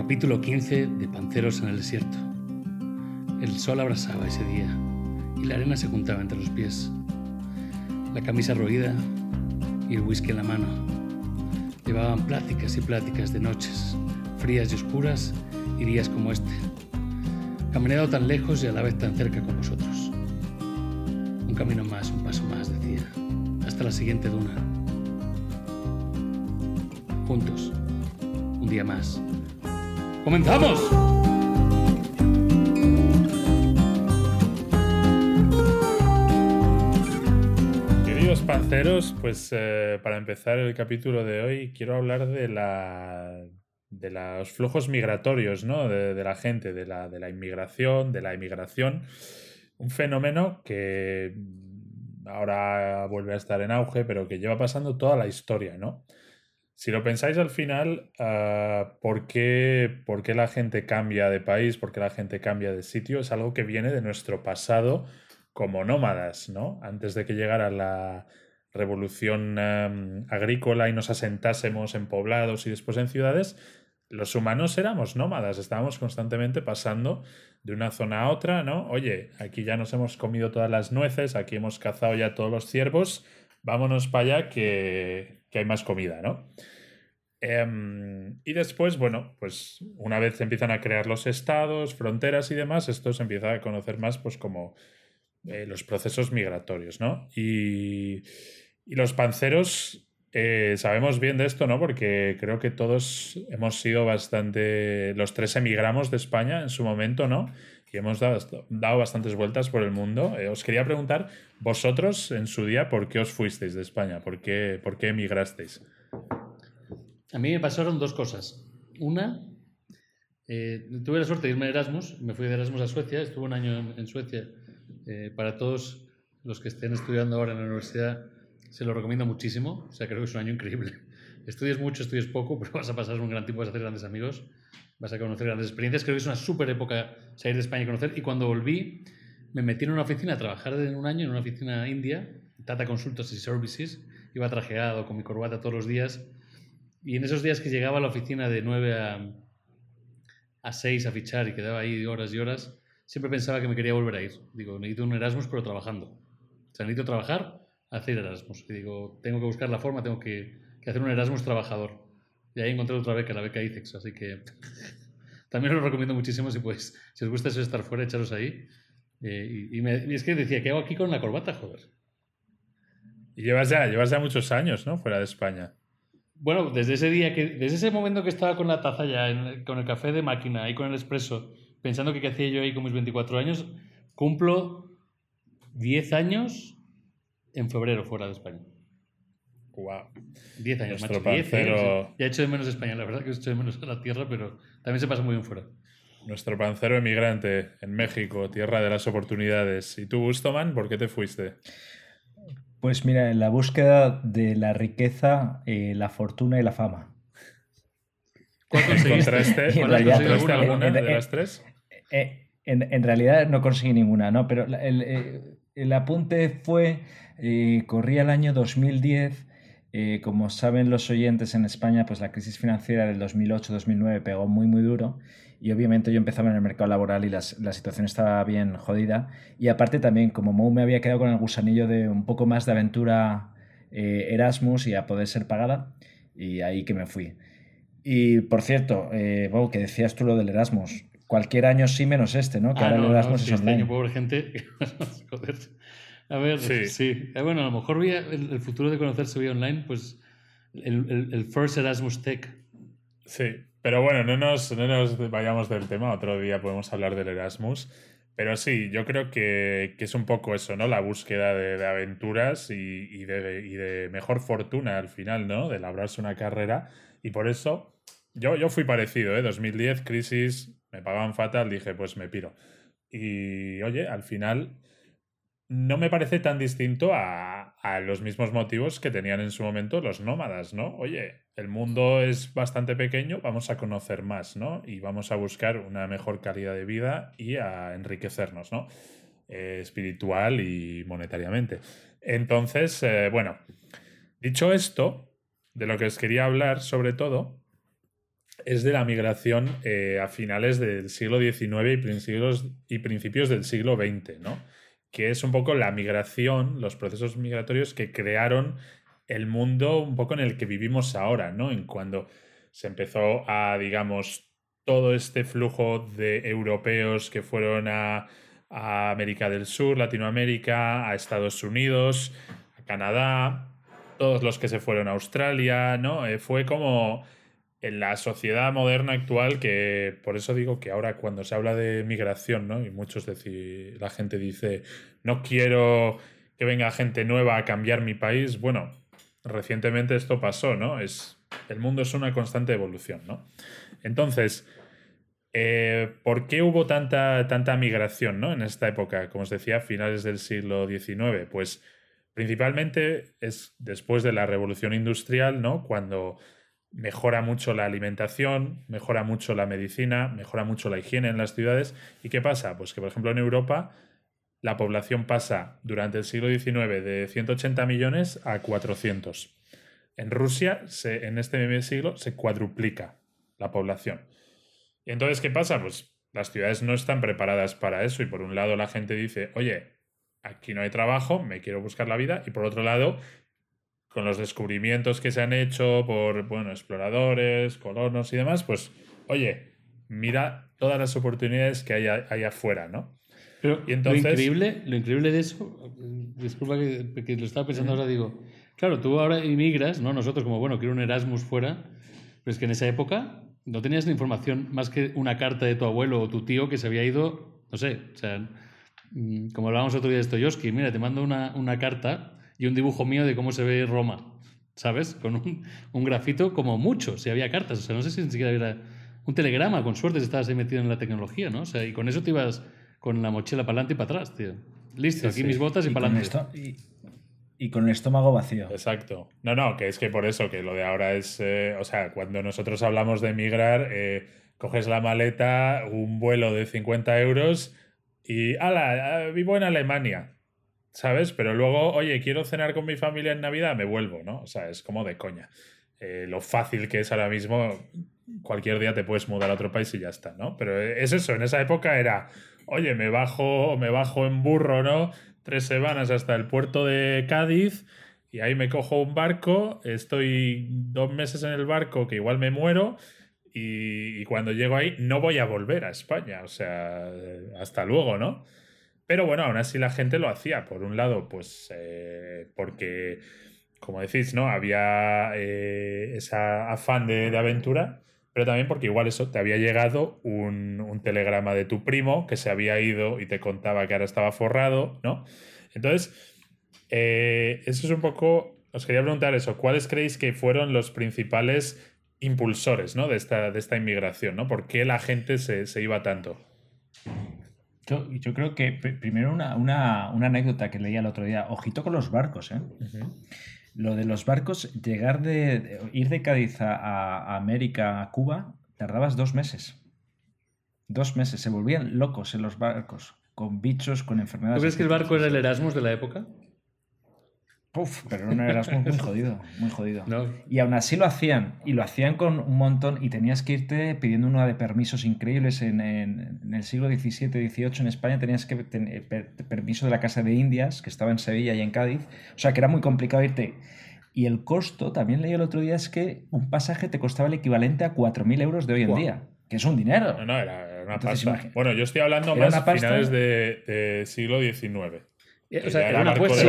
Capítulo 15 de Panceros en el desierto. El sol abrasaba ese día y la arena se juntaba entre los pies. La camisa roída y el whisky en la mano. Llevaban pláticas y pláticas de noches, frías y oscuras y días como este. Caminado tan lejos y a la vez tan cerca con vosotros. Un camino más, un paso más, decía. Hasta la siguiente duna. Juntos. Un día más. ¡Comenzamos! Queridos panceros, pues eh, para empezar el capítulo de hoy quiero hablar de la de los flujos migratorios, ¿no? De, la gente, de la, de la inmigración, de la inmigración. Un fenómeno que ahora vuelve a estar en auge, pero que lleva pasando toda la historia, ¿no? Si lo pensáis al final, ah, ¿por, qué, ¿por, qué, la gente cambia de país? ¿Por qué la gente cambia de sitio? Es algo que viene de nuestro pasado como nómadas, ¿no? Antes de que llegara la revolución agrícola y nos asentásemos en poblados y después en ciudades, los humanos éramos nómadas, estábamos constantemente pasando de una zona a otra, ¿no? Oye, aquí ya nos hemos comido todas las nueces, aquí hemos cazado ya todos los ciervos, vámonos para allá que, hay más comida, ¿no? Em, y después, bueno, pues una vez empiezan a crear los estados, fronteras y demás, esto se empieza a conocer más pues como eh, los procesos migratorios, ¿no? Y, y los panceros eh, sabemos bien de esto, ¿no? Porque creo que todos hemos sido bastante. Los tres emigramos de España en su momento, ¿no? Y hemos dado, dado bastantes vueltas por el mundo. Eh, os quería preguntar, vosotros en su día, ¿por qué os fuisteis de España? ¿Por qué, por qué emigrasteis? A mí me pasaron dos cosas. Una, eh, tuve la suerte de irme a Erasmus, me fui de Erasmus a Suecia, estuve un año en, Suecia. para todos los que estén estudiando ahora en la universidad, se lo recomiendo muchísimo. O sea, creo que es un año increíble. Estudias mucho, estudias poco, pero vas a pasar un gran tiempo, vas a hacer grandes amigos, vas a conocer grandes experiencias. Creo que es una súper época salir de España y conocer. Y cuando volví, me metí en una oficina a trabajar en un año en una oficina india, Tata Consultancy Services. Iba trajeado con mi corbata todos los días. Y en esos días que llegaba a la oficina de 9 a, a 6 a fichar y quedaba ahí horas y horas, siempre pensaba que me quería volver a ir. Digo, necesito un Erasmus, pero trabajando. O sea, necesito trabajar hacer Erasmus. Y digo, tengo que buscar la forma, tengo que, hacer un Erasmus trabajador. Y ahí encontré otra beca, la beca ICEX. Así que también lo recomiendo muchísimo si, pues, si os gusta eso estar fuera, echaros ahí. Eh, y, es que decía, ¿qué hago aquí con la corbata, joder? Y llevas ya, llevas ya muchos años, ¿no? Fuera de España. Bueno, desde ese día, que, desde ese momento que estaba con la taza ya, con el café de máquina y con el expreso, pensando que qué hacía yo ahí con mis 24 años, cumplo 10 años en febrero fuera de España. Wow. Diez años, Nuestro macho. ¿eh? Ya he hecho de menos España, la verdad que he hecho de menos la tierra, pero también se pasa muy bien fuera. Nuestro pancero emigrante en México, tierra de las oportunidades. ¿Y tú, Gustoman, por qué te fuiste? Pues mira, en la búsqueda de la riqueza, eh, la fortuna y la fama. ¿Cuál ¿Encontraste, alguna de las tres? En, realidad no conseguí ninguna, ¿no? Pero el, eh, el apunte fue eh, corría el año 2010. Eh, como saben los oyentes en España, pues la crisis financiera del 2008-2009 pegó muy, muy duro. Y obviamente yo empezaba en el mercado laboral y la situación estaba bien jodida. Y aparte también, como Mou me había quedado con el gusanillo de un poco más de aventura eh, Erasmus y a poder ser pagada, y ahí que me fui. Y por cierto, eh, que decías tú lo del Erasmus, cualquier año sí menos este, ¿no? Que ahora el Erasmus es este año, pobre gente. Joder. A ver, sí. Eh, bueno, a lo mejor el, futuro de conocerse vía online, pues el, First Erasmus Tech. Sí, pero bueno, no nos, no nos vayamos del tema, otro día podemos hablar del Erasmus. Pero sí, yo creo que, es un poco eso, ¿no? La búsqueda de, aventuras y, de, y, de, mejor fortuna al final, ¿no? De labrarse una carrera. Y por eso yo, yo fui parecido, ¿eh? 2010, crisis, me pagaban fatal, dije, pues me piro. Y oye, al final no me parece tan distinto a, los mismos motivos que tenían en su momento los nómadas, ¿no? Oye, el mundo es bastante pequeño, vamos a conocer más, ¿no? Y vamos a buscar una mejor calidad de vida y a enriquecernos, ¿no? Eh, espiritual y monetariamente. Entonces, eh, bueno, dicho esto, de lo que os quería hablar sobre todo, es de la migración eh, a finales del siglo XIX y principios, y principios del siglo XX, ¿no? Que es un poco la migración, los procesos migratorios que crearon el mundo un poco en el que vivimos ahora, ¿no? En cuando se empezó a, digamos, todo este flujo de europeos que fueron a, América del Sur, Latinoamérica, a Estados Unidos, a Canadá, todos los que se fueron a Australia, ¿no? Eh, fue como en la sociedad moderna actual que por eso digo que ahora cuando se habla de migración, ¿no? Y muchos decir, la gente dice, no quiero que venga gente nueva a cambiar mi país. Bueno, recientemente esto pasó, ¿no? Es, el mundo es una constante evolución, ¿no? Entonces, eh, ¿por qué hubo tanta, tanta migración, ¿no? En esta época, como os decía, finales del siglo XIX, pues principalmente es después de la revolución industrial, ¿no? Cuando mejora mucho la alimentación, mejora mucho la medicina, mejora mucho la higiene en las ciudades. ¿Y qué pasa? Pues que, por ejemplo, en Europa la población pasa durante el siglo XIX de 180 millones a 400. En Rusia, se, en este mismo siglo, se cuadruplica la población. ¿Y entonces qué pasa? Pues las ciudades no están preparadas para eso y por un lado la gente dice, oye, aquí no hay trabajo, me quiero buscar la vida y por otro lado con los descubrimientos que se han hecho por bueno, exploradores, colonos y demás, pues, oye, mira todas las oportunidades que hay, hay afuera, ¿no? Pero y entonces... lo, increíble, lo increíble de eso, disculpa que, lo estaba pensando ahora, digo, claro, tú ahora inmigras, ¿no? Nosotros como, bueno, quiero un Erasmus fuera, pero es que en esa época no tenías la información más que una carta de tu abuelo o tu tío que se había ido, no sé, o sea, mm, como hablábamos otro día de Stoyoski, mira, te mando una, una carta y un dibujo mío de cómo se ve Roma, ¿sabes? Con un, un grafito como mucho, si había cartas, o sea, no sé si ni siquiera había un telegrama, con suerte si estabas ahí metido en la tecnología, ¿no? O sea, y con eso te ibas con la mochila para adelante y para atrás, tío. Listo, aquí mis botas y, para adelante. Y, con el estómago vacío. Exacto. No, no, que es que por eso, que lo de ahora es, eh, o sea, cuando nosotros hablamos de emigrar, eh, coges la maleta, un vuelo de 50 euros y, ala, vivo en Alemania. ¿Sabes? Pero luego, oye, quiero cenar con mi familia en Navidad, me vuelvo, ¿no? O sea, es como de coña. Eh, lo fácil que es ahora mismo, cualquier día te puedes mudar a otro país y ya está, ¿no? Pero es eso, en esa época era, oye, me bajo, me bajo en burro, ¿no? Tres semanas hasta el puerto de Cádiz y ahí me cojo un barco, estoy dos meses en el barco que igual me muero y, y cuando llego ahí no voy a volver a España, o sea, hasta luego, ¿no? Pero bueno, aún así la gente lo hacía. Por un lado, pues eh, porque, como decís, ¿no? Había eh, afán de, aventura, pero también porque igual eso te había llegado un, telegrama de tu primo que se había ido y te contaba que ahora estaba forrado, ¿no? Entonces, eh, eso es un poco. Os quería preguntar eso. ¿Cuáles creéis que fueron los principales impulsores ¿no? de, esta, de esta inmigración? ¿no? ¿Por qué la gente se, se iba tanto? Yo, creo que primero una, anécdota que leía el otro día. Ojito con los barcos, ¿eh? Lo de los barcos, llegar de, ir de Cádiz a, América, a Cuba, tardabas dos meses. Dos meses. Se volvían locos en los barcos, con bichos, con enfermedades. ¿Tú crees que el barco era el Erasmus de la época? Uf, pero era un Erasmus muy jodido, muy jodido. Y aún así lo hacían, y lo hacían con un montón, y tenías que irte pidiendo una de permisos increíbles. En, el siglo XVII, XVIII en España tenías que tener permiso de la Casa de Indias, que estaba en Sevilla y en Cádiz. O sea, que era muy complicado irte. Y el costo, también leí el otro día, es que un pasaje te costaba el equivalente a 4.000 euros de hoy en día, que es un dinero. No, no, era, una pasta. Bueno, yo estoy hablando más a finales del de siglo XIX. Eh, o sea, era, una apuesta,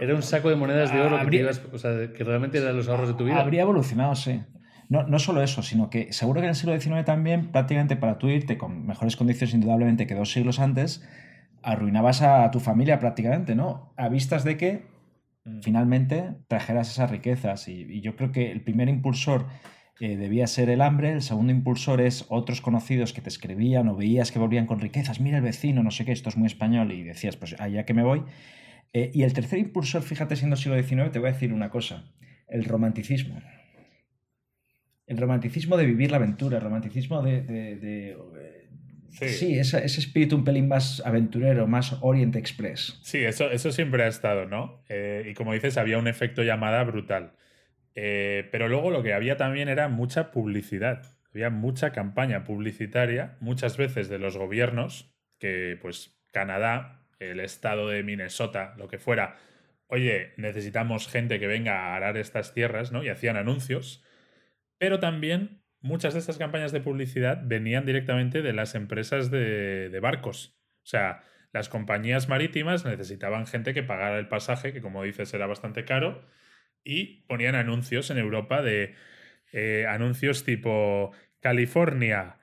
era un saco de monedas de oro que, o sea, que, realmente eran los ahorros de tu vida. Habría evolucionado, sí. No, no solo eso, sino que seguro que en el siglo XIX también, prácticamente para tú irte con mejores condiciones, indudablemente, que dos siglos antes, arruinabas a tu familia prácticamente, ¿no? A vistas de que mm. finalmente trajeras esas riquezas. Y, yo creo que el primer impulsor eh, debía ser el hambre, el segundo impulsor es otros conocidos que te escribían o veías que volvían con riquezas, mira el vecino, no sé qué, esto es muy español, y decías, pues allá que me voy. Eh, y el tercer impulsor, fíjate, siendo siglo XIX, te voy a decir una cosa, el romanticismo. El romanticismo de vivir la aventura, el romanticismo de... Eh, sí, ese, espíritu un pelín más aventurero, más Orient Express. Sí, eso, eso siempre ha estado, ¿no? y como dices, había un efecto llamada brutal. Eh, pero luego lo que había también era mucha publicidad. había mucha campaña publicitaria, muchas veces de los gobiernos, que pues Canadá, el estado de Minnesota, lo que fuera, oye, necesitamos gente que venga a arar estas tierras, ¿no? Y hacían anuncios, pero también muchas de estas campañas de publicidad venían directamente de las empresas de, de barcos. O sea, las compañías marítimas necesitaban gente que pagara el pasaje, que como dices era bastante caro, y ponían anuncios en Europa de eh, anuncios tipo California,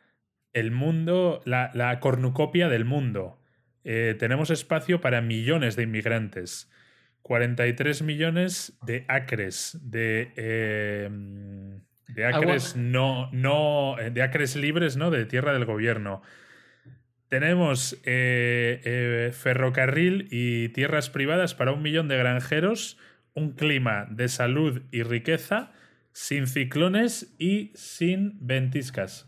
el mundo, la, cornucopia del mundo. Eh, tenemos espacio para millones de inmigrantes. 43 millones de acres, de, de acres no, no, de acres libres, ¿no? De tierra del gobierno. Tenemos eh, ferrocarril y tierras privadas para un millón de granjeros, un clima de salud y riqueza sin ciclones y sin ventiscas.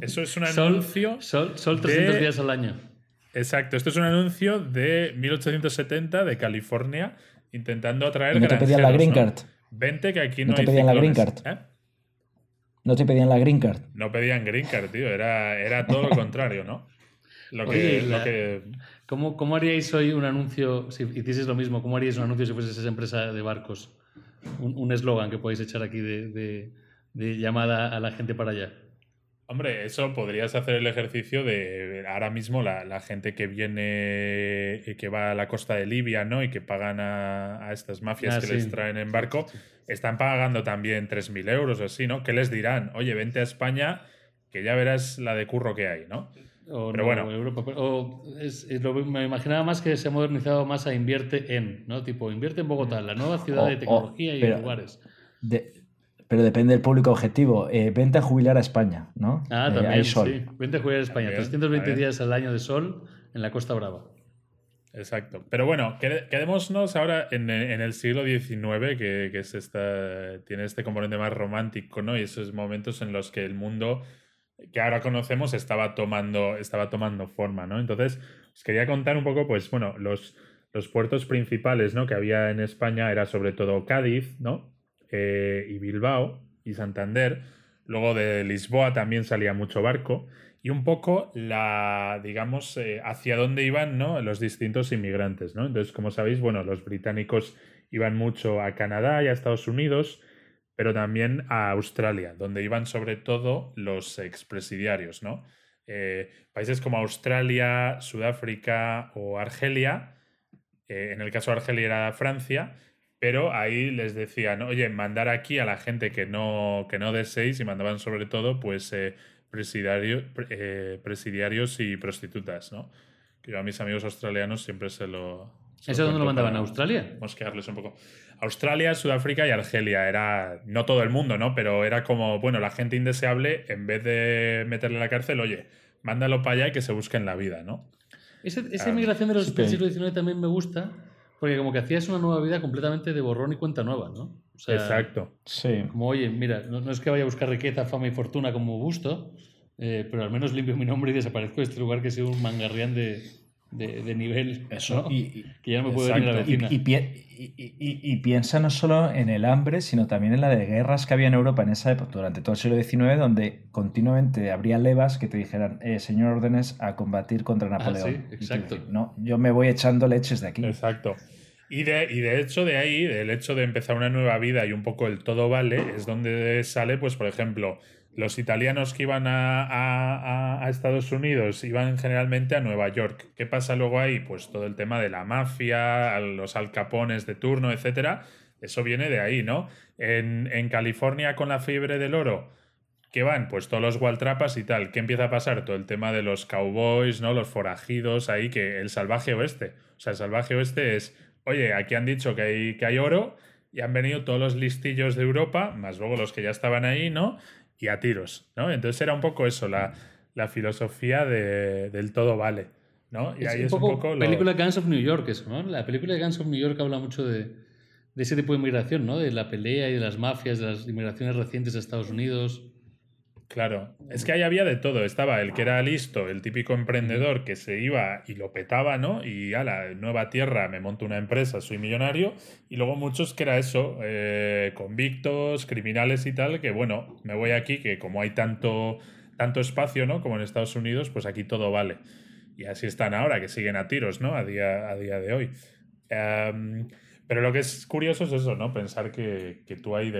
Eso es un anuncio. Sol, sol, 300 días al año. Exacto, esto es un anuncio de 1870 de California intentando atraer. no te pedían la green card. Vente que aquí no, no te pedían la green card. ¿eh? No te pedían la green card. No pedían green card, tío. Era, era todo lo contrario, ¿no? Lo que, lo que... ¿cómo, ¿Cómo haríais hoy un anuncio, si hicieseis lo mismo, cómo haríais un anuncio si fueses esa empresa de barcos? un eslogan que podéis echar aquí de, llamada a la gente para allá. Hombre, eso podrías hacer el ejercicio de ahora mismo la, gente que viene, y que va a la costa de Libia, ¿no? Y que pagan a, estas mafias ah, que les traen en barco, están pagando también 3.000 euros o así, ¿no? ¿Qué les dirán? Oye, vente a España, que ya verás la de curro que hay, ¿no? O pero bueno. Europa, o me imaginaba más que se ha modernizado más a invierte en, ¿no? Tipo, invierte en Bogotá, la nueva ciudad de tecnología y lugares. pero depende del público objetivo. Eh, vente a jubilar a España, ¿no? Ah, eh, también, sí. Vente a jubilar a España. 320 días al año de sol en la Costa Brava. Exacto. Pero bueno, quedémonos ahora en, el siglo XIX, que, que es esta, tiene este componente más romántico, ¿no? Y esos momentos en los que el mundo que ahora conocemos estaba tomando, estaba tomando forma, ¿no? Entonces, os quería contar un poco, pues, bueno, los, los puertos principales, ¿no? Que había en España era sobre todo Cádiz, ¿no? Eh, y Bilbao y Santander. Luego de Lisboa también salía mucho barco. Y un poco la, digamos, eh, hacia dónde iban, ¿no? Los distintos inmigrantes, ¿no? Entonces, como sabéis, bueno, los británicos iban mucho a Canadá y a Estados Unidos pero también a Australia, donde iban sobre todo los expresidiarios, ¿no? Eh, países como Australia, Sudáfrica o Argelia, eh, en el caso de Argelia era Francia, pero ahí les decían, oye, mandar aquí a la gente que no, que no deseéis y mandaban sobre todo pues eh, presidiarios y prostitutas, ¿no? Que yo a mis amigos australianos siempre se lo... ¿Eso dónde lo mandaban? ¿A Australia? Mosquearles un poco. Australia, Sudáfrica y Argelia. Era, no todo el mundo, ¿no? Pero era como, bueno, la gente indeseable, en vez de meterle a la cárcel, oye, mándalo para allá y que se busquen la vida, ¿no? esa inmigración de los del siglo XIX también me gusta, porque como que hacías una nueva vida completamente de borrón y cuenta nueva, ¿no? Exacto. Sí. Como, oye, mira, no, es que vaya a buscar riqueza, fama y fortuna como gusto, eh, pero al menos limpio mi nombre y desaparezco de este lugar que sea un mangarrián de, de, nivel. Eso. Y, que ya no me puedo venir a la vecina. Y, piensa no solo en el hambre, sino también en la de guerras que había en Europa en esa época, durante todo el siglo XIX, donde continuamente habría levas que te dijeran, eh, señor órdenes a combatir contra ah, Napoleón. sí, exacto. no, yo me voy echando leches de aquí. Exacto. Y de, y de hecho de ahí, del hecho de empezar una nueva vida y un poco el todo vale, es donde sale, pues, por ejemplo, los italianos que iban a, Estados Unidos iban generalmente a Nueva York. ¿Qué pasa luego ahí? Pues todo el tema de la mafia, los alcapones de turno, etcétera. Eso viene de ahí, ¿no? En, California con la fiebre del oro, ¿qué van? Pues todos los Waltrapas y tal. ¿Qué empieza a pasar? Todo el tema de los cowboys, ¿no? Los forajidos ahí, que el salvaje oeste. O sea, el salvaje oeste es, oye, aquí han dicho que hay, que hay oro y han venido todos los listillos de Europa, más luego los que ya estaban ahí, ¿no? Y a tiros, ¿no? Entonces era un poco eso, la, filosofía del todo vale, ¿no? Y ahí es un poco... La película Guns of New York, eso, ¿no? La película de Guns of New York habla mucho de, ese tipo de inmigración, ¿no? De la pelea y de las mafias, de las inmigraciones recientes a Estados Unidos. Claro, es que ahí había de todo. Estaba el que era listo, el típico emprendedor que se iba y lo petaba, ¿no? Y a la nueva tierra me monto una empresa, soy millonario. Y luego muchos que era eso, eh, convictos, criminales y tal, que bueno, me voy aquí, que como hay tanto, tanto espacio, ¿no? Como en Estados Unidos, pues aquí todo vale. Y así están ahora, que siguen a tiros, ¿no? A día, a día de hoy. Em, pero lo que es curioso es eso, ¿no? Pensar que, tú ahí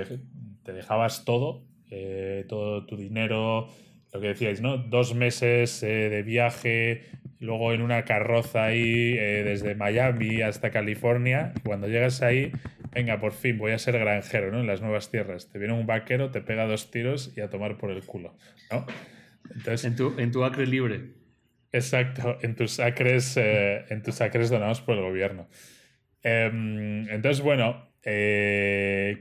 te dejabas todo eh, todo tu dinero, lo que decíais, ¿no? Dos meses eh, de viaje, luego en una carroza ahí eh, desde Miami hasta California. Y cuando llegas ahí, venga, por fin voy a ser granjero, ¿no? En las nuevas tierras. Te viene un vaquero, te pega dos tiros y a tomar por el culo, ¿no? Entonces, en, tu, en tu acre libre. Exacto, en tus acres, en tus acres donados por el gobierno. Em, entonces, bueno,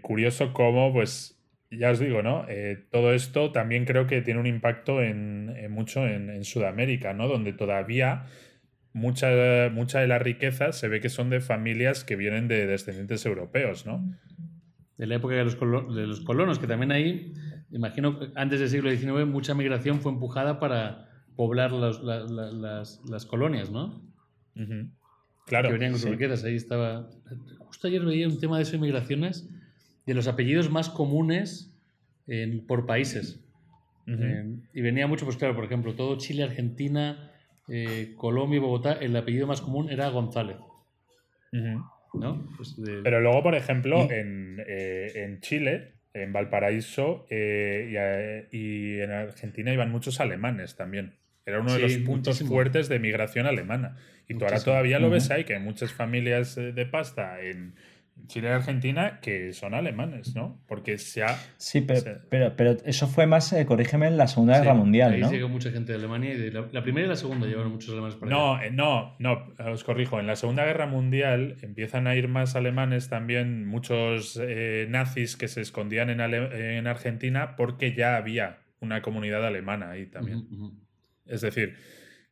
curioso cómo, pues, ya os digo, ¿no? Eh, todo esto también creo que tiene un impacto en, mucho en, Sudamérica, ¿no? Donde todavía mucha, mucha de la riqueza se ve que son de familias que vienen de descendientes europeos, ¿no? De la época de los, de los colonos, que también ahí, imagino, antes del siglo XIX, mucha migración fue empujada para poblar las, las, colonias, ¿no? Claro. Que venían con sus riquezas. Ahí estaba. Justo ayer veía un tema de esas migraciones de los apellidos más comunes por países. Eh, y venía mucho, pues claro, por ejemplo, todo Chile, Argentina, eh, Colombia y Bogotá, el apellido más común era González. ¿no? Pues Pero luego, por ejemplo, en, eh, en, Chile, en Valparaíso y, en Argentina iban muchos alemanes también. Era uno de los puntos fuertes de migración alemana. Y tú ahora todavía lo ves ahí, que hay muchas familias de pasta en, Chile y Argentina que son alemanes, ¿no? Porque se ha... Sí, pero, pero, eso fue más, eh, corrígeme, en la Segunda Guerra Mundial, ahí ¿no? llegó mucha gente de Alemania y de la, primera y la segunda llevaron muchos alemanes para No, eh, no, no, os corrijo. En la Segunda Guerra Mundial empiezan a ir más alemanes también, muchos eh, nazis que se escondían en, en, Argentina porque ya había una comunidad alemana ahí también. Es decir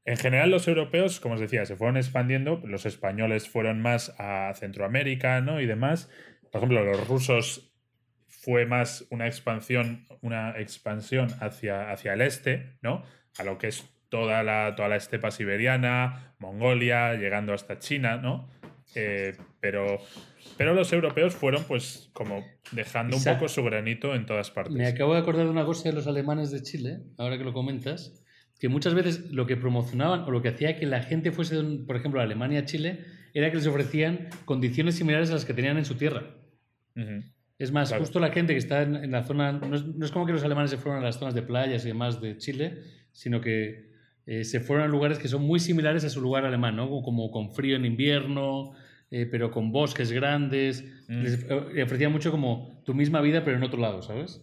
en general, los europeos, como os decía, se fueron expandiendo, los españoles fueron más a Centroamérica ¿no? y demás. Por ejemplo, los rusos fue más una expansión, una expansión hacia, hacia el este, ¿no? A lo que es toda la, toda la estepa siberiana, Mongolia, llegando hasta China, ¿no? Eh, pero, pero los europeos fueron pues como dejando un poco su granito en todas partes. Me acabo de acordar de una cosa de los alemanes de Chile, ahora que lo comentas, que muchas veces lo que promocionaban o lo que hacía que la gente fuese, por ejemplo, a Alemania, a Chile, era que les ofrecían condiciones similares a las que tenían en su tierra. Es más, justo la gente que está en, la zona, no es, como que los alemanes se fueron a las zonas de playas y demás de Chile, sino que eh, se fueron a lugares que son muy similares a su lugar alemán, ¿no? Como, con frío en invierno, eh, pero con bosques grandes. Mm. Les eh, ofrecían mucho como tu misma vida, pero en otro lado, ¿sabes?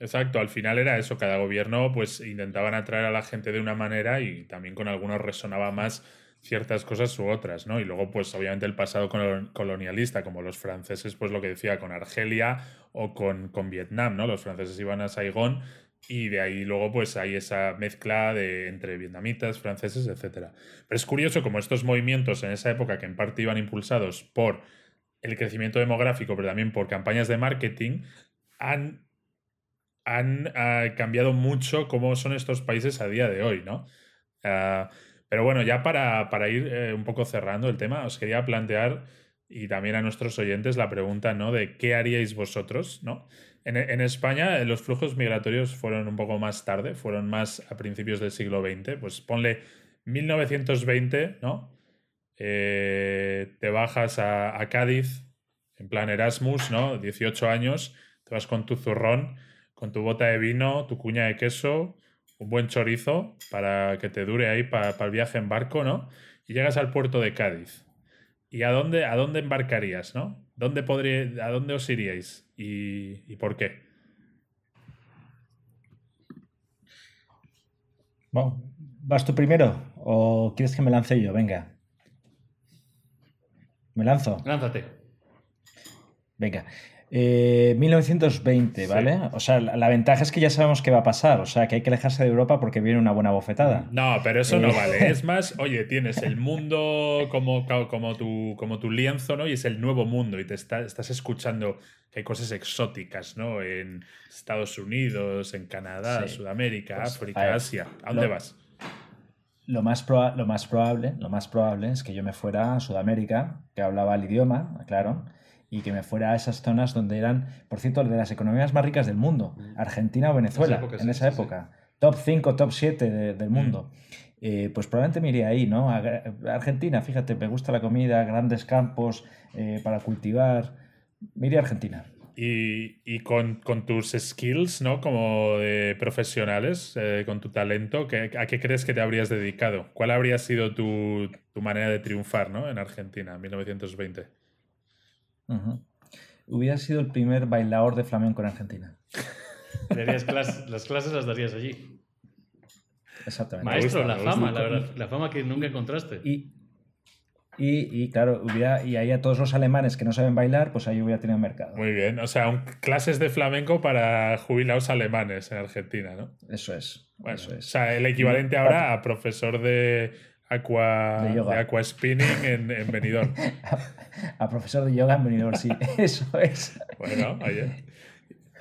Exacto, al final era eso, cada gobierno pues intentaban atraer a la gente de una manera y también con algunos resonaba más ciertas cosas u otras, ¿no? Y luego pues obviamente el pasado colonialista, como los franceses, pues lo que decía con Argelia o con, con Vietnam, ¿no? Los franceses iban a Saigón y de ahí luego pues hay esa mezcla de, entre vietnamitas, franceses, etc. Pero es curioso como estos movimientos en esa época que en parte iban impulsados por el crecimiento demográfico, pero también por campañas de marketing, han han ah, cambiado mucho cómo son estos países a día de hoy, ¿no? Ah, pero bueno, ya para, ir eh, un poco cerrando el tema, os quería plantear y también a nuestros oyentes la pregunta, ¿no? De qué haríais vosotros, ¿no? En, España eh, los flujos migratorios fueron un poco más tarde, fueron más a principios del siglo XX, pues ponle 1920, ¿no? Eh, te bajas a, a Cádiz, en plan Erasmus, ¿no? 18 años, te vas con tu zurrón con tu bota de vino, tu cuña de queso, un buen chorizo para que te dure ahí para, el viaje en barco, ¿no? Y llegas al puerto de Cádiz. ¿Y a dónde, a dónde embarcarías, no? ¿Dónde podría, ¿A dónde os iríais? ¿Y, por qué? Bueno, ¿vas tú primero o quieres que me lance yo? Venga. ¿Me lanzo? Lánzate. Venga. Eh, 1920, ¿vale? O sea, la, la ventaja es que ya sabemos qué va a pasar. O sea, que hay que alejarse de Europa porque viene una buena bofetada. No, pero eso no Eh. vale. Es más, oye, tienes el mundo como, como, tu, como tu lienzo, ¿no? Y es el nuevo mundo y te está- estás escuchando que hay cosas exóticas, ¿no? En Estados Unidos, en Canadá, Sí. Sudamérica, Pues, África, Asia. ¿A dónde lo- vas? Lo más, lo más probable, lo más probable es que yo me fuera a Sudamérica, que hablaba el idioma, claro, y que me fuera a esas zonas donde eran, por cierto, de las economías más ricas del mundo, Argentina o Venezuela, época, en sí, esa sí, sí. época. Top 5, top 7 de- del mundo. Eh, pues probablemente me iría ahí, ¿no? A Argentina, fíjate, me gusta la comida, grandes campos eh, para cultivar. Me iría a Argentina. Y, y con, con tus skills, ¿no? Como de profesionales, eh, con tu talento, ¿qué- ¿a qué crees que te habrías dedicado? ¿Cuál habría sido tu, tu manera de triunfar, ¿no? En Argentina, en 1920. Hubiera sido el primer bailador de flamenco en Argentina. Darías clas- las clases las darías allí. Exactamente. Maestro, gusta, la fama, la verdad. La fama que nunca encontraste. Y, y, y, claro, hubiera, y ahí a todos los alemanes que no saben bailar, pues ahí hubiera tenido mercado. Muy bien, o sea, un- clases de flamenco para jubilados alemanes en Argentina, ¿no? Eso es. Bueno, eso o es. sea, el equivalente ahora a profesor de aqua, De de yoga. aqua spinning en, en Benidorm. A, profesor de yoga en Benidorm, sí. Eso es. Bueno, oye,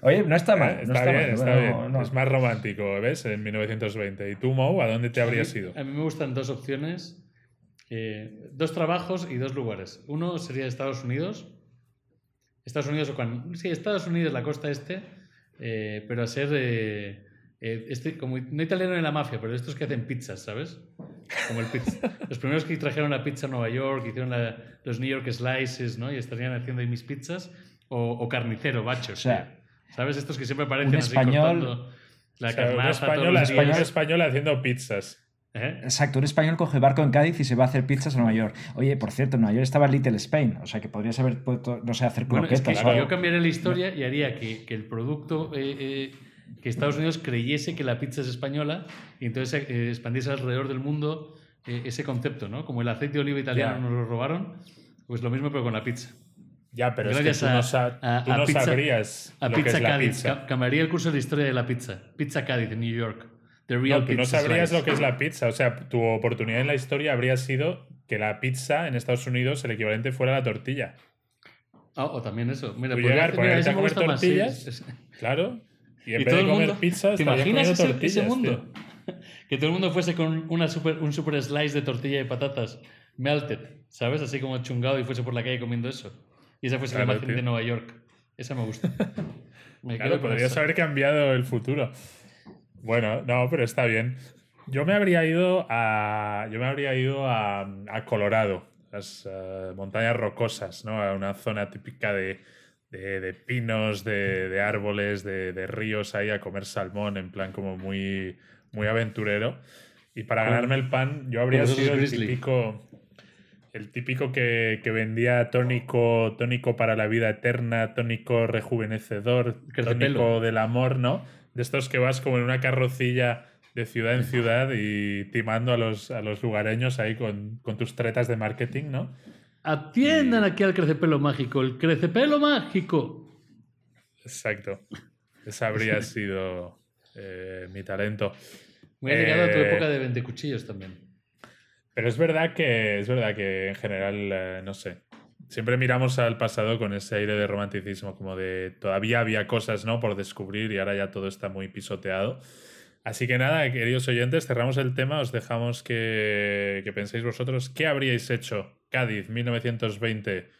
Oye, no está mal. eh, no está, está bien, mal. está bien. no. Es más romántico, ¿ves? En 1920. ¿Y tú, Mo, a dónde te habrías ido? A mí me gustan dos opciones. eh, dos trabajos y dos lugares. Uno sería Estados Unidos. Estados Unidos o cuan- Sí, Estados Unidos, la costa este. eh, pero a ser. eh, eh, este, como, no italiano en la mafia, pero estos que hacen pizzas, ¿sabes? Como el pizza. Los primeros que trajeron la pizza a Nueva York, hicieron la- los New York Slices, ¿no? Y estarían haciendo ahí mis pizzas. O, o carnicero, bachos. O sea, ¿Sabes? Estos que siempre aparecen un así español- cortando la O sea, un español, español, español haciendo pizzas. ¿Eh? Exacto, un español coge el barco en Cádiz y se va a hacer pizzas a Nueva York. Oye, por cierto, en Nueva York estaba Little Spain, o sea que podrías haber puesto, no sé, hacer Bueno, es croquetas que o algo. yo cambiaría la historia y haría que, que el producto, eh, eh, que Estados Unidos creyese que la pizza es española y entonces eh, expandiese alrededor del mundo eh, ese concepto, ¿no? Como el aceite de oliva italiano Ya. nos lo robaron, pues lo mismo pero con la pizza. Ya, pero es que Gracias tú no, a- sa- a- tú a no pizza- sabrías A lo que Pizza es la Cádiz, pizza. ca- cambiaría el curso de la historia de la pizza. Pizza Cádiz en New York. The real No, tú no pizza sabrías slice. lo que es la pizza. O sea, tu oportunidad en la historia habría sido que la pizza en Estados Unidos el equivalente fuera la tortilla. Ah, o también eso. Mira, podría llegar, ese a me comer gusta más, sí. tortillas, Es- Claro. Y en Y vez todo de comer mundo, pizza, ¿te imaginas ese, ese tío. mundo? Que todo el mundo fuese con una super, un super slice de tortilla de patatas melted, ¿sabes? Así como chungado y fuese por la calle comiendo eso. Y esa fuese Claro, la imagen tío. de Nueva York. Esa me gusta. Me Claro, podrías esa. haber cambiado el futuro. Bueno, no, pero está bien. Yo me habría ido a. Yo me habría ido a, a Colorado, las eh, montañas rocosas, ¿no? A una zona típica de, de- de pinos, de, de árboles, de, de ríos ahí a comer salmón, en plan como muy, muy aventurero. Y para ganarme el pan, yo habría sido el típico. El típico que, que vendía tónico, tónico para la vida eterna, tónico rejuvenecedor, tónico del amor, ¿no? De estos que vas como en una carrocilla de ciudad en ciudad y timando a los, a los lugareños ahí con, con tus tretas de marketing, ¿no? Atiendan aquí al crecepelo mágico, el crecepelo mágico. Exacto. Ese habría sido eh, mi talento. Muy llegado a tu Eh, época de vende cuchillos también. Pero es verdad que es verdad que en general, eh, no sé. Siempre miramos al pasado con ese aire de romanticismo, como de todavía había cosas ¿no? por descubrir y ahora ya todo está muy pisoteado. Así que nada, queridos oyentes, cerramos el tema, os dejamos que, que penséis vosotros qué habríais hecho Cádiz 1920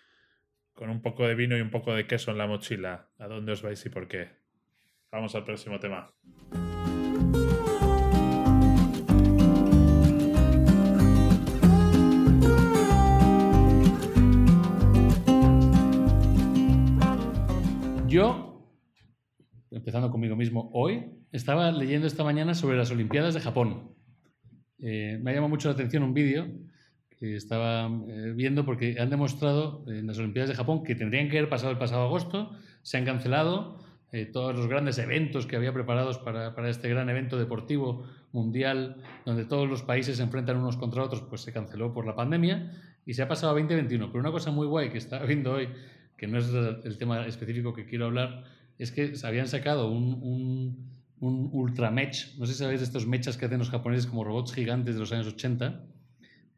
con un poco de vino y un poco de queso en la mochila. ¿A dónde os vais y por qué? Vamos al próximo tema. Yo, empezando conmigo mismo, hoy estaba leyendo esta mañana sobre las Olimpiadas de Japón. Eh, me ha llamado mucho la atención un vídeo que estaba eh, viendo porque han demostrado en las Olimpiadas de Japón que tendrían que haber pasado el pasado agosto, se han cancelado eh, todos los grandes eventos que había preparados para, para este gran evento deportivo mundial donde todos los países se enfrentan unos contra otros, pues se canceló por la pandemia y se ha pasado a 2021. Pero una cosa muy guay que estaba viendo hoy, que no es el tema específico que quiero hablar, es que habían sacado un, un, un Ultra Mech, no sé si sabéis de estos mechas que hacen los japoneses como robots gigantes de los años 80.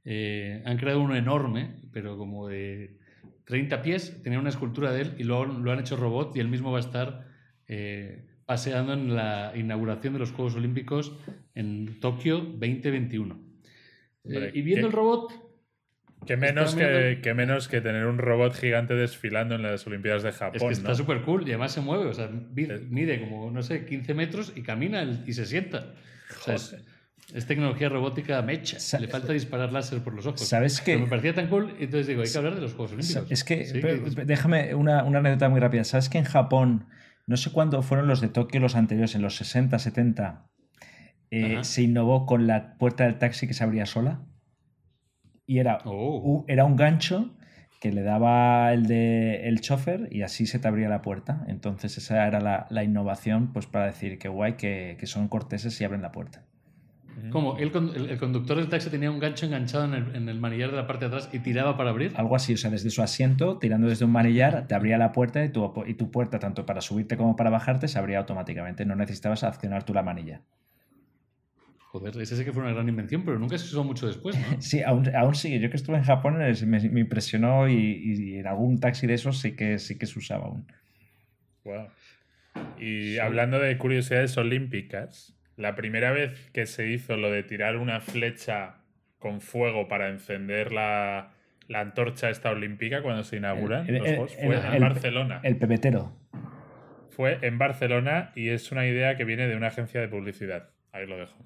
Eh, han creado uno enorme, pero como de 30 pies, tenía una escultura de él y luego lo han hecho robot y él mismo va a estar eh, paseando en la inauguración de los Juegos Olímpicos en Tokio 2021. Eh, y viendo el robot, que menos que, que, menos que tener un robot gigante desfilando en las Olimpiadas de Japón. Es que está súper cool y además se mueve. O sea, mide como, no sé, 15 metros y camina y se sienta. O sea, es, tecnología robótica mecha. Le falta disparar láser por los ojos. ¿Sabes qué? me parecía tan cool, entonces digo, hay que hablar de los Juegos Olímpicos. Es que, déjame una, una anécdota muy rápida. ¿Sabes que en Japón, no sé cuándo fueron los de Tokio los anteriores, en los 60, 70, eh, se innovó con la puerta del taxi que se abría sola? y era, oh. un, era un gancho que le daba el de el chofer y así se te abría la puerta. Entonces esa era la, la innovación pues para decir que guay, que, que, son corteses y abren la puerta. Como el, el, conductor del taxi tenía un gancho enganchado en el, en el, manillar de la parte de atrás y tiraba para abrir. Algo así, o sea, desde su asiento, tirando desde un manillar, te abría la puerta y tu, y tu puerta, tanto para subirte como para bajarte, se abría automáticamente. No necesitabas accionar tú la manilla. Joder, ese sí que fue una gran invención, pero nunca se usó mucho después, ¿no? Sí, aún, aún sigue. Yo que estuve en Japón me, me impresionó y, y, en algún taxi de esos sí que, sí que se usaba aún. Wow. Y sí. hablando de curiosidades olímpicas, la primera vez que se hizo lo de tirar una flecha con fuego para encender la, la antorcha esta olímpica cuando se inauguran el, el, los Juegos el, fue en Barcelona. El pepetero. Fue en Barcelona y es una idea que viene de una agencia de publicidad. Ahí lo dejo.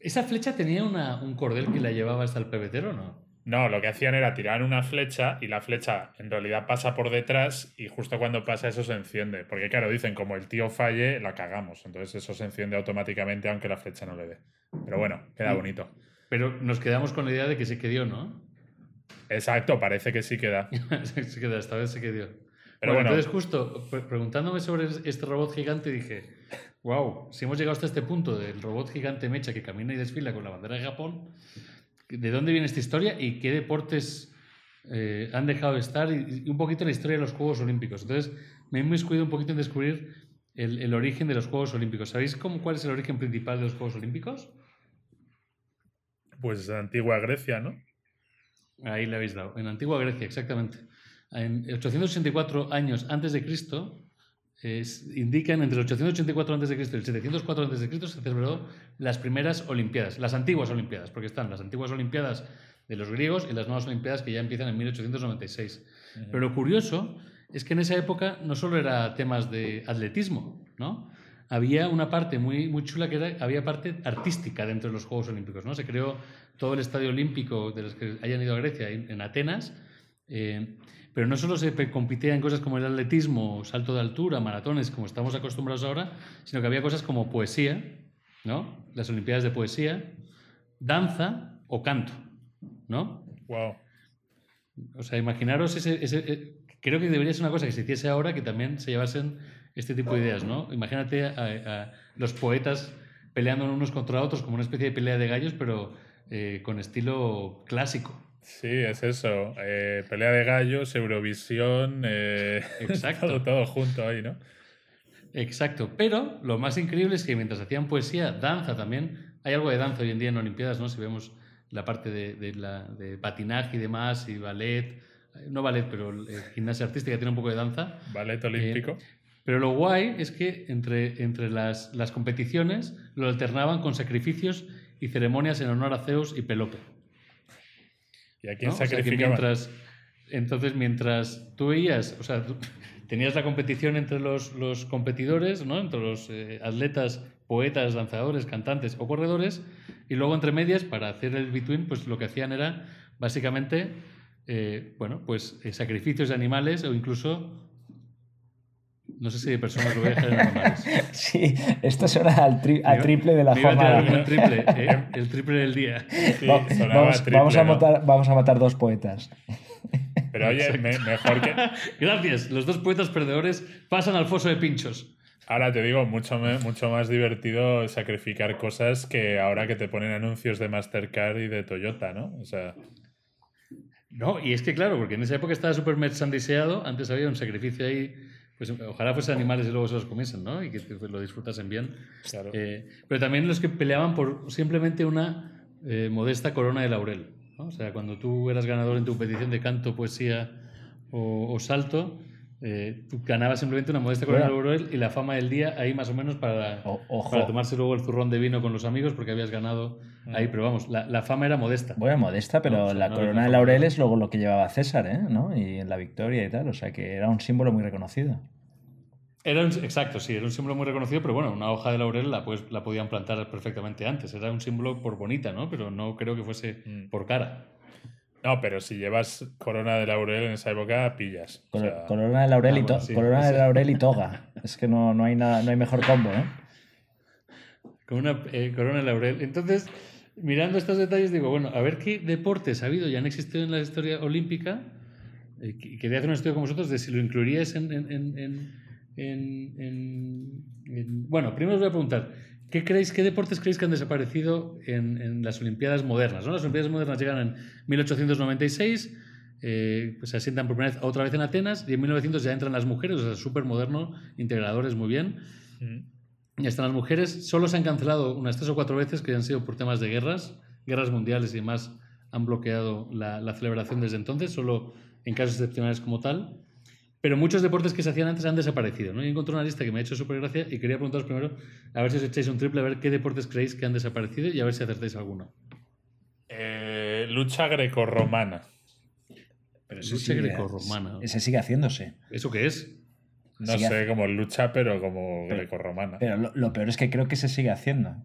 ¿Esa flecha tenía una, un cordel que la llevaba hasta el pebetero o no? No, lo que hacían era tirar una flecha y la flecha en realidad pasa por detrás y justo cuando pasa eso se enciende. Porque claro, dicen como el tío falle, la cagamos. Entonces eso se enciende automáticamente aunque la flecha no le dé. Pero bueno, queda bonito. Pero nos quedamos con la idea de que sí que dio, ¿no? Exacto, parece que sí queda. sí queda, esta vez sí que dio. Pero bueno, bueno, entonces justo preguntándome sobre este robot gigante dije, wow, si hemos llegado hasta este punto del robot gigante mecha que camina y desfila con la bandera de Japón, ¿de dónde viene esta historia y qué deportes eh, han dejado de estar? Y, y, un poquito la historia de los Juegos Olímpicos. Entonces, me he inmiscuido un poquito en descubrir el, el, origen de los Juegos Olímpicos. ¿Sabéis cómo, cuál es el origen principal de los Juegos Olímpicos? Pues antigua Grecia, ¿no? Ahí le habéis dado. En antigua Grecia, exactamente. En 864 años antes de Cristo, es, indican entre el 884 a.C. y el 704 a.C. se celebró las primeras Olimpiadas, las antiguas Olimpiadas, porque están las antiguas Olimpiadas de los griegos y las nuevas Olimpiadas que ya empiezan en 1896. Uh -huh. Pero lo curioso es que en esa época no solo era temas de atletismo, ¿no? Había una parte muy, muy chula que era, había parte artística dentro de los Juegos Olímpicos, ¿no? Se creó todo el estadio olímpico de los que hayan ido a Grecia en Atenas. Eh, pero no solo se competía en cosas como el atletismo, salto de altura, maratones, como estamos acostumbrados ahora, sino que había cosas como poesía, ¿no? Las Olimpiadas de poesía, danza o canto, ¿no? Wow. O sea, imaginaros ese, ese eh, creo que debería ser una cosa que se hiciese ahora que también se llevasen este tipo de ideas, ¿no? Imagínate a, a los poetas peleando unos contra otros como una especie de pelea de gallos, pero eh, con estilo clásico. Sí, es eso. Eh, pelea de gallos, Eurovisión, eh, Exacto. todo, todo, junto ahí, ¿no? Exacto. Pero lo más increíble es que mientras hacían poesía, danza también, hay algo de danza hoy en día en Olimpiadas, ¿no? Si vemos la parte de, de, la, de patinaje y demás, y ballet, no ballet, pero eh, gimnasia artística tiene un poco de danza. Ballet olímpico. Eh, pero lo guay es que entre, entre las, las competiciones lo alternaban con sacrificios y ceremonias en honor a Zeus y Pelope. ¿Y a quién ¿no? sacrificaba? O sea, que mientras, entonces, mientras tú veías, o sea, tú, tenías la competición entre los, los competidores, ¿no? entre los eh, atletas, poetas, danzadores, cantantes o corredores, y luego entre medias, para hacer el between, pues lo que hacían era básicamente, eh, bueno, pues eh, sacrificios de animales o incluso no sé si de personas lo voy a dejar en animales. Sí, esto suena al, tri al triple de la jornada. El triple, ¿eh? el triple del día. Sí, vamos, triple, vamos, a ¿no? matar, vamos a matar dos poetas. Pero oye, me, mejor que. Gracias. Los dos poetas perdedores pasan al foso de pinchos. Ahora te digo, mucho, mucho más divertido sacrificar cosas que ahora que te ponen anuncios de Mastercard y de Toyota, ¿no? O sea. No, y es que claro, porque en esa época estaba súper merchandiseado, antes había un sacrificio ahí, pues ojalá fuesen animales y luego se los comiesen, ¿no? Y que lo disfrutasen bien. Claro. Eh, pero también los que peleaban por simplemente una eh, modesta corona de laurel. ¿no? O sea, cuando tú eras ganador en tu competición de canto, poesía o, o salto, eh, tú ganabas simplemente una modesta corona de laurel y la fama del día ahí más o menos para, O- para tomarse luego el zurrón de vino con los amigos porque habías ganado ahí. Pero vamos, la, la fama era modesta. Bueno, modesta, pero No, o sea, la no corona de laurel es luego lo que llevaba César, ¿eh? ¿no? Y en la victoria y tal, o sea que era un símbolo muy reconocido. Era un- exacto, sí, era un símbolo muy reconocido, pero bueno, una hoja de laurel la, pues, la podían plantar perfectamente antes. Era un símbolo por bonita, ¿no? Pero no creo que fuese Mm. por cara. No, pero si llevas corona de laurel en esa época, pillas. O Cor- sea, corona de laurel, ah, y, to- bueno, sí, corona de laurel y toga. Es que no, no, hay nada, no hay mejor combo, ¿eh? Con una eh, corona de laurel. Entonces, mirando estos detalles, digo, bueno, a ver qué deportes ha habido y han existido en la historia olímpica. Eh, que- quería hacer un estudio con vosotros de si lo incluiríais en... en- en- en- en- en- en- Bueno, primero os voy a preguntar, ¿qué, creéis, qué deportes creéis que han desaparecido en, en las Olimpiadas modernas? ¿no? Las Olimpiadas modernas llegan en 1896, eh, pues se asientan por vez otra vez en Atenas y en 1900 ya entran las mujeres, o sea, súper moderno, integradores, muy bien. mm, Ya están las mujeres. Solo se han cancelado unas tres o cuatro veces que han sido por temas de guerras, guerras mundiales y demás han bloqueado la, la celebración desde entonces, solo en casos excepcionales como tal. Pero muchos deportes que se hacían antes han desaparecido. ¿no? Y encontré una lista que me ha hecho súper gracia y quería preguntaros primero, a ver si os echáis un triple, a ver qué deportes creéis que han desaparecido y a ver si acertáis alguno. eh, lucha grecorromana. Pero Lucha grecorromana. Ese sigue haciéndose. ¿Eso qué es? No sé, como lucha, pero como Pero- grecorromana. Pero lo, lo peor es que creo que se sigue haciendo.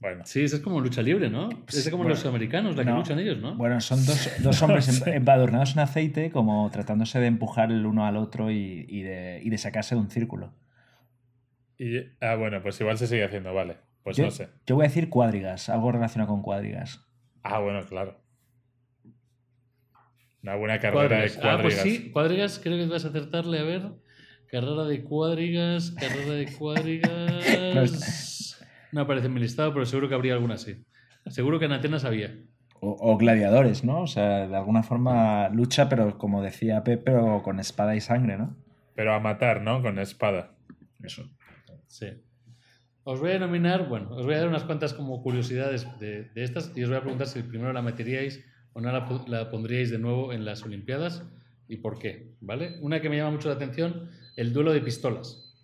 Bueno, Sí, eso es como lucha libre, ¿no? Es como Bueno, los americanos, la que luchan ellos, ¿no? Bueno, son dos, dos hombres em- embadurnados en aceite, como tratándose de empujar el uno al otro y, y de, y de sacarse de un círculo. y, ah, bueno, pues igual se sigue haciendo, vale. Pues yo, no sé. yo voy a decir cuadrigas, algo relacionado con cuadrigas. Ah, bueno, claro. Una buena carrera Cuadrigas. de Ah, pues cuadrigas. sí, cuadrigas, creo que vas a acertarle. A ver. Carrera de cuadrigas, carrera de cuadrigas. No aparece en mi listado, pero seguro que habría alguna así. Seguro que en Atenas había. O, o gladiadores, ¿no? O sea, de alguna forma lucha, pero como decía Pep, pero con espada y sangre, ¿no? Pero a matar, ¿no? Con espada. Eso. Sí. Os voy a nominar, bueno, os voy a dar unas cuantas como curiosidades de, de estas y os voy a preguntar si primero la meteríais o no la pondríais de nuevo en las Olimpiadas y por qué, ¿vale? Una que me llama mucho la atención, el duelo de pistolas.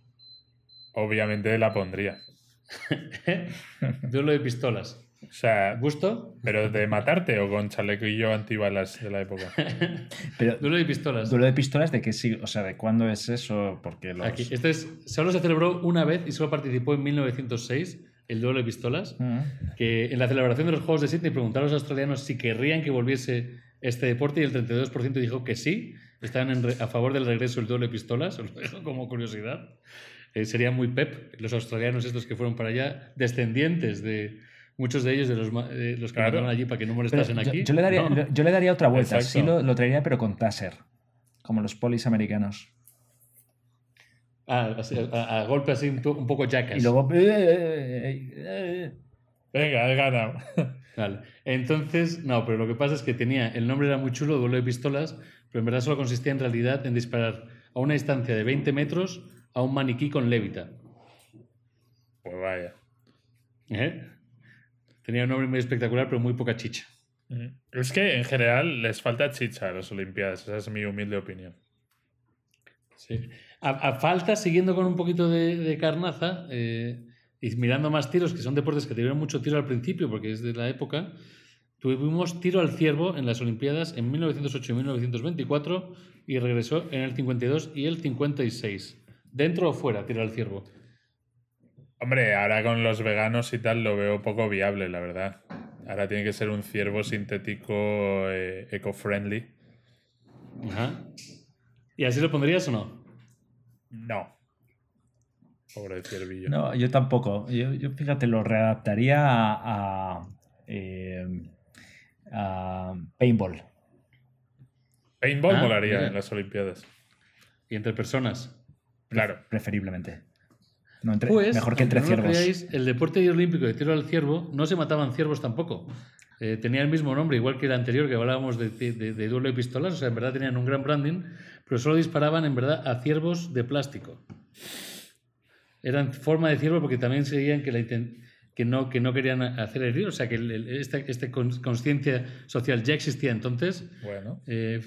Obviamente la pondría. duelo de pistolas. O sea, ¿Gusto? pero de matarte o con chalequillo antibalas de la época. Pero, Duelo de pistolas. ¿duelo de pistolas de qué sí? O sea, ¿de cuándo es eso? Porque los... Aquí. Esto es, solo se celebró una vez y solo participó en 1906 el duelo de pistolas. Mm. Que en la celebración de los Juegos de Sydney preguntaron a los australianos si querrían que volviese este deporte y el 32% dijo que sí. En re- a favor del regreso del de pistolas. Os lo dejo como curiosidad. Eh, sería muy pep los australianos estos que fueron para allá, descendientes de muchos de ellos, de los, de los que Claro. allí para que no molestasen yo, aquí. yo le daría, No. yo le daría otra vuelta. Exacto. Sí lo, lo traería, pero con taser. Como los polis americanos. Ah, a, a golpe así un, poco jackass. Y luego... eh, Venga, he ganado. Vale. Entonces, no, pero lo que pasa es que tenía, el nombre era muy chulo, duelo de pistolas, pero en verdad solo consistía en realidad en disparar a una distancia de 20 metros a un maniquí con lévita. Pues vaya. ¿Eh? Tenía un nombre muy espectacular, pero muy poca chicha. Es que en general les falta chicha a las Olimpiadas. Esa es mi humilde opinión. Sí. A, a falta, siguiendo con un poquito de, de carnaza eh, y mirando más tiros, que son deportes que tuvieron mucho tiro al principio, porque es de la época, tuvimos tiro al ciervo en las Olimpiadas en 1908 y 1924 y regresó en el 52 y el 56. ¿Dentro o fuera tiro al ciervo? Hombre, ahora con los veganos y tal lo veo poco viable, la verdad. Ahora tiene que ser un ciervo sintético eh, eco-friendly. Ajá. ¿Y así lo pondrías o no? No. Pobre ciervillo. No, yo tampoco. Yo, yo, fíjate, lo readaptaría a, a, eh, a paintball. Paintball Ah, molaría mira. en las Olimpiadas. Y entre personas. Claro. Preferiblemente. No entre- Pues, mejor que entre no ciervos. creáis, el deporte olímpico de tiro al ciervo no se mataban ciervos tampoco. eh, tenía el mismo nombre, igual que el anterior, que hablábamos de, de, de duelo de pistolas, o sea, en verdad tenían un gran branding, pero solo disparaban en verdad a ciervos de plástico. Eran forma de ciervo porque también seguían que, la, que, no, que no querían hacer herir, o sea, que esta este conciencia social ya existía entonces. Bueno. Eh,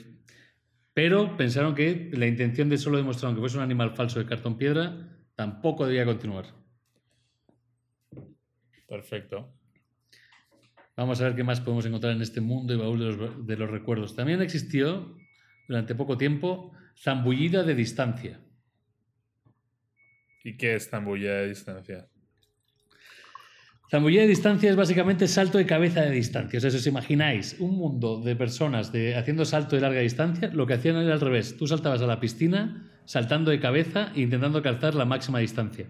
pero pensaron que la intención de solo demostrar que fuese un animal falso de cartón piedra tampoco debía continuar. Perfecto. Vamos a ver qué más podemos encontrar en este mundo y baúl de los, de los recuerdos. También existió durante poco tiempo zambullida de distancia. ¿Y qué es zambullida de distancia? Zambullida de distancia es básicamente salto de cabeza de distancia. O sea, si imagináis un mundo de personas de, haciendo salto de larga distancia, lo que hacían era al revés. Tú saltabas a la piscina saltando de cabeza e intentando calzar la máxima distancia.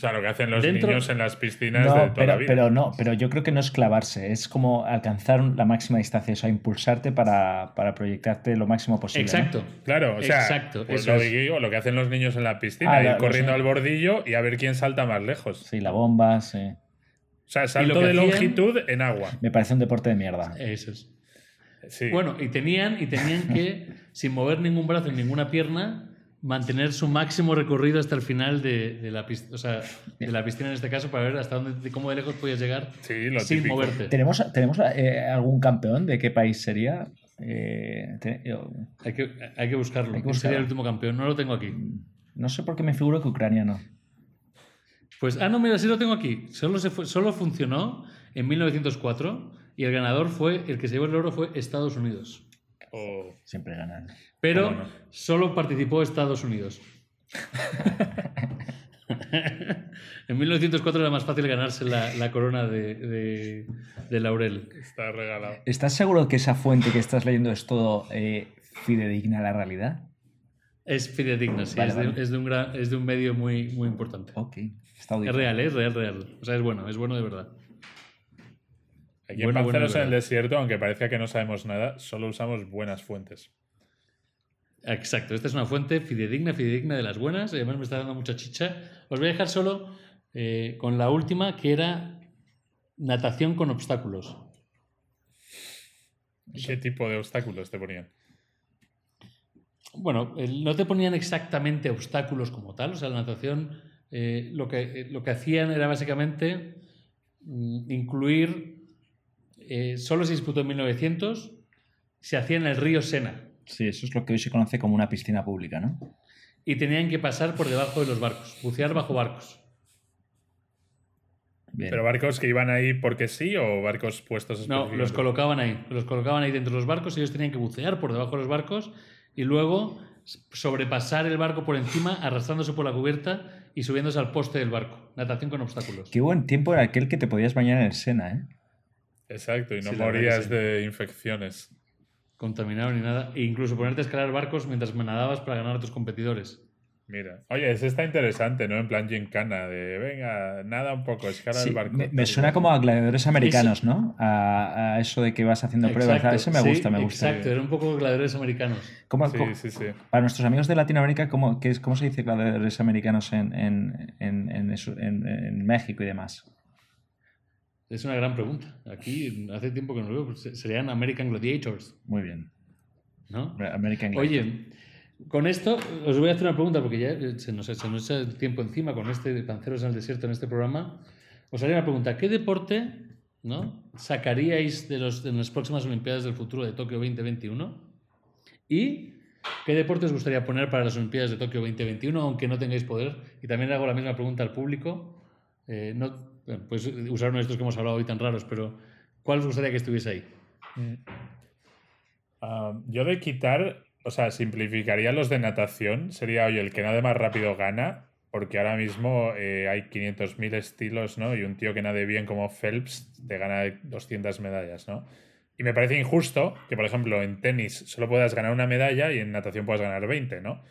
O sea, lo que hacen los niños en las piscinas de toda pero, la vida. Pero no, pero yo creo que no es clavarse, es como alcanzar la máxima distancia, o sea, impulsarte para, proyectarte lo máximo posible. Exacto. Claro, o sea, Exacto, pues lo, digo, lo que hacen los niños en la piscina, Ah, ir corriendo al bordillo y a ver quién salta más lejos. Sí, la bomba, sí. O sea, salto de hacían- longitud en agua. Me parece un deporte de mierda. Eso es. Sí. Bueno, y tenían, y tenían que, sin mover ningún brazo ni ninguna pierna, mantener su máximo recorrido hasta el final de, de la, o sea, de la piscina en este caso para ver hasta dónde, de cómo de lejos podías llegar Sí, lo sin típico. moverte. ¿Tenemos, ¿tenemos eh, algún campeón de qué país sería? Eh, te- yo- Hay que, hay que buscarlo. Hay que ¿Quién sería el último campeón? No lo tengo aquí. no sé por qué me figuro que Ucrania no. Pues, ah, no, mira, sí lo tengo aquí. Solo, se fue- solo funcionó en 1904 y el ganador fue, el que se llevó el oro fue Estados Unidos. O- Siempre ganan. Pero solo participó Estados Unidos. en 1904 era más fácil ganarse la, la corona de, de- de laurel. Está regalado. ¿Estás seguro que esa fuente que estás leyendo es todo eh, fidedigna a la realidad? Es fidedigna, sí. Vale, es, de, vale. es de un gran- es de un medio muy, muy importante. Ok, está Es real, ¿eh? es real, real. O sea, es bueno, es bueno de verdad. Aquí Bueno, en bueno, Panceros en el desierto, aunque parezca que no sabemos nada, solo usamos buenas fuentes. Exacto, esta es una fuente fidedigna, fidedigna de las buenas, y además me está dando mucha chicha. Os voy a dejar solo eh, con la última, que era natación con obstáculos. ¿Qué tipo de obstáculos te ponían? Bueno, no te ponían exactamente obstáculos como tal, o sea, la natación eh, lo, que, eh, lo que hacían era básicamente mm, incluir, eh, solo se disputó en 1900, se hacía en el río Sena Sí, eso es lo que hoy se conoce como una piscina pública, ¿no? y tenían que pasar por debajo de los barcos, bucear bajo barcos. Bien. ¿Pero barcos que iban ahí porque sí o barcos puestos No, los colocaban ahí. Los colocaban ahí dentro de los barcos y ellos tenían que bucear por debajo de los barcos y luego sobrepasar el barco por encima, arrastrándose por la cubierta y subiéndose al poste del barco. Natación con obstáculos. Qué buen tiempo era aquel que te podías bañar en el Sena, ¿eh? Exacto, y no Sí, morías sí. de infecciones. Contaminado ni nada. E incluso ponerte a escalar barcos mientras nadabas para ganar a tus competidores. Mira, oye, ese está interesante, ¿no? En plan gincana, de venga, nada un poco, escala Sí, el barco. me, me suena como a gladiadores americanos, ¿no? A, a eso de que vas haciendo pruebas. Exacto, Eso me sí, gusta, me gusta. Exacto, eran un poco gladiadores americanos. ¿Cómo- Sí, cómo- sí, sí. Para nuestros amigos de Latinoamérica, ¿cómo, qué es, cómo se dice gladiadores americanos en, en, en, en eso- en- en México y demás? Es una gran pregunta. Aquí hace tiempo que no lo veo. pues, Serían American Gladiators, Muy bien. ¿no? American Gladiator. Oye, con esto os voy a hacer una pregunta porque ya se nos, se nos echa el tiempo encima con este de Panceros en el Desierto en este programa. Os haría una pregunta. ¿Qué deporte ¿no? sacaríais de, los, de las próximas Olimpiadas del futuro de Tokio 2021? ¿Y qué deporte os gustaría poner para las Olimpiadas de Tokio 2021, aunque no tengáis poder? Y también hago la misma pregunta al público. Eh, no, pues usar uno de estos que hemos hablado hoy tan raros, pero ¿cuál os gustaría que estuviese ahí? Ah, yo de quitar, o sea, simplificaría los de natación. Sería, oye, el que nade más rápido gana, porque ahora mismo eh, hay 500.000 estilos, ¿no? Y un tío que nade bien como Phelps te gana 200 medallas, ¿no? Y me parece injusto que, por ejemplo, en tenis solo puedas ganar una medalla y en natación puedas ganar 20, ¿no?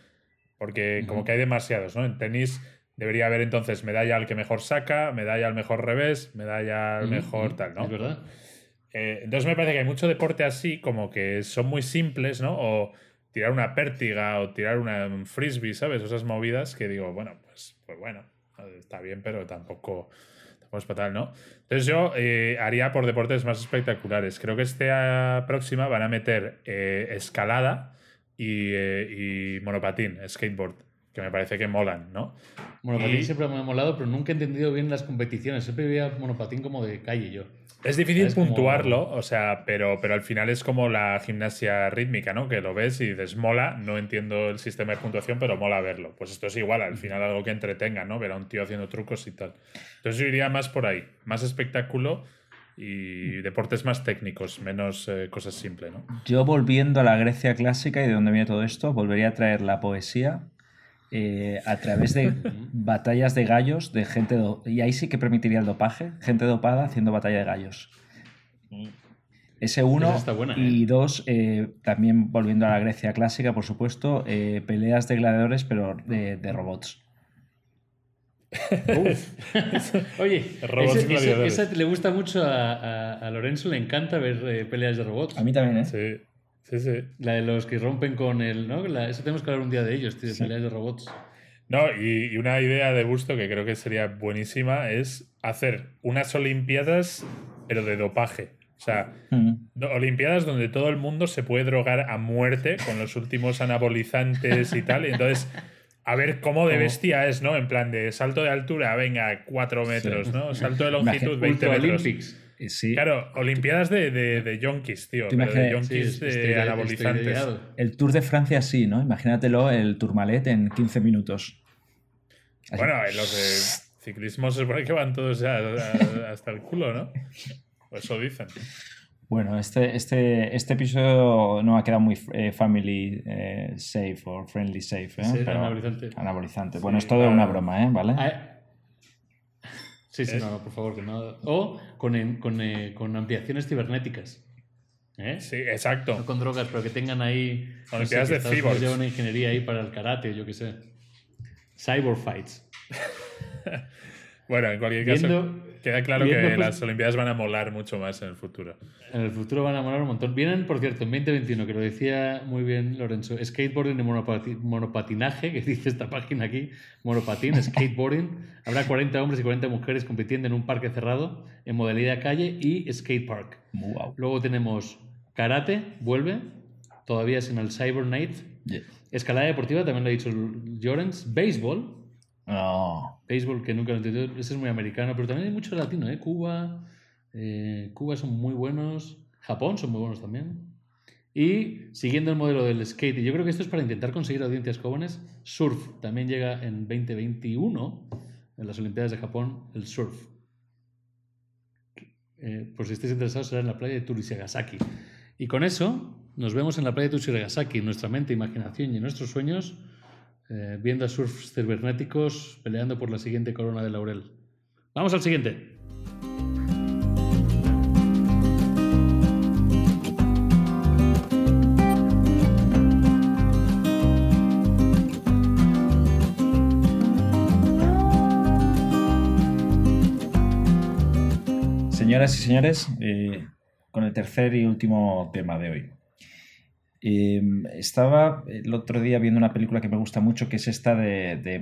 Porque como que hay demasiados, ¿no? En tenis debería haber entonces medalla al que mejor saca, medalla al mejor revés, medalla al Ujú, mejor ujú, tal, ¿no? Es verdad. Eh, entonces me parece que hay mucho deporte así, como que son muy simples, ¿no? O tirar una pértiga o tirar una, un frisbee, ¿sabes? Esas movidas que digo, bueno, pues, pues bueno, está bien, pero tampoco, Pues fatal, ¿no? Entonces yo eh, haría por deportes más espectaculares. Creo que esta próxima van a meter eh, escalada y, y monopatín, skateboard, que me parece que molan, ¿no? Monopatín Y- siempre me ha molado, pero nunca he entendido bien las competiciones. Siempre veía monopatín como de calle yo. Es difícil como- puntuarlo, o sea, pero, pero al final es como la gimnasia rítmica, ¿no? Que lo ves y dices, mola, no entiendo el sistema de puntuación, pero mola verlo. Pues esto es igual, al final algo que entretenga, ¿no? Ver a un tío haciendo trucos y tal. Entonces yo iría más por ahí, más espectáculo y deportes más técnicos, menos eh, cosas simples, ¿no? Yo volviendo a la Grecia clásica y de dónde viene todo esto, volvería a traer la poesía eh, a través de batallas de gallos de gente do- y ahí sí que permitiría el dopaje, gente dopada haciendo batalla de gallos. Ese uno buena, y ¿eh? dos, eh, también volviendo a la Grecia clásica, por supuesto, eh, peleas de gladiadores pero de, de robots. Oye, Robots ese- ese- gladiadores. esa le gusta mucho a, a- a Lorenzo, le encanta ver eh, peleas de robots. A mí también, ¿eh? Sí, sí, sí. La de los que rompen con el. ¿no? La- eso tenemos que hablar un día de ellos, tío, de Sí. de robots. No, y, y una idea de gusto que creo que sería buenísima es hacer unas Olimpiadas, pero de dopaje. O sea, Mm. Olimpiadas donde todo el mundo se puede drogar a muerte con los últimos anabolizantes y tal. Y entonces, a ver cómo de bestia es, ¿no? En plan de salto de altura, venga, 4 metros, ¿no? Salto de longitud, Imagina- 20 Ultra metros. Olympics. Eh, Sí, Claro, Olimpiadas de, de, de yonkis, tío. Tú pero de imagínate- Sí, yonkis de estoy anabolizantes. el Tour de Francia sí, ¿no? Imagínatelo, el Tourmalet en 15 minutos. Así. Bueno, en los de ciclismo se supone que van todos ya hasta el culo, ¿no? O eso dicen. Bueno, este, este, este episodio no ha quedado muy eh, family eh, safe o friendly safe, ¿eh? Sí, Pero- anabolizante. anabolizante. Bueno, Sí, es todo una broma, ¿eh? ¿Vale? Sí, sí, ¿Es? no, no, por favor, que no. O con, con, eh, con ampliaciones cibernéticas. ¿Eh? Sí, exacto. No con drogas, pero que tengan ahí. Olimpiadas que de Estados Unidos cyborgs. lleva una ingeniería ahí para el karate, yo qué sé. Cyber fights. Bueno, en cualquier caso, Viendo- queda claro que pues- las Olimpiadas van a molar mucho más en el futuro. En el futuro van a molar un montón. Vienen, por cierto, en 2021, que lo decía muy bien Lorenzo, skateboarding y monopati- monopatinaje, que dice esta página aquí, monopatín, skateboarding. Habrá 40 hombres y 40 mujeres compitiendo en un parque cerrado en modalidad calle y skatepark. Wow. Luego tenemos karate, vuelve, todavía es en el Cyber Night. Yeah. Escalada deportiva, también lo ha dicho Llorens. Béisbol, No. béisbol que nunca lo he entendido, ese es muy americano, pero también hay mucho latino, ¿eh? Cuba, eh, Cuba son muy buenos, Japón son muy buenos también. Y siguiendo el modelo del skate, y yo creo que esto es para intentar conseguir audiencias jóvenes, surf también llega en 2021, en las Olimpiadas de Japón, el surf. Eh, por si estáis interesados, será en la playa de Turishigasaki. Y con eso, nos vemos en la playa de Turishigasaki, en nuestra mente, imaginación y nuestros sueños, eh, viendo a surfs cibernéticos peleando por la siguiente corona de laurel. Vamos al siguiente. Señoras y señores, eh, con el tercer y último tema de hoy. Eh, estaba el otro día viendo una película que me gusta mucho, que es esta de, de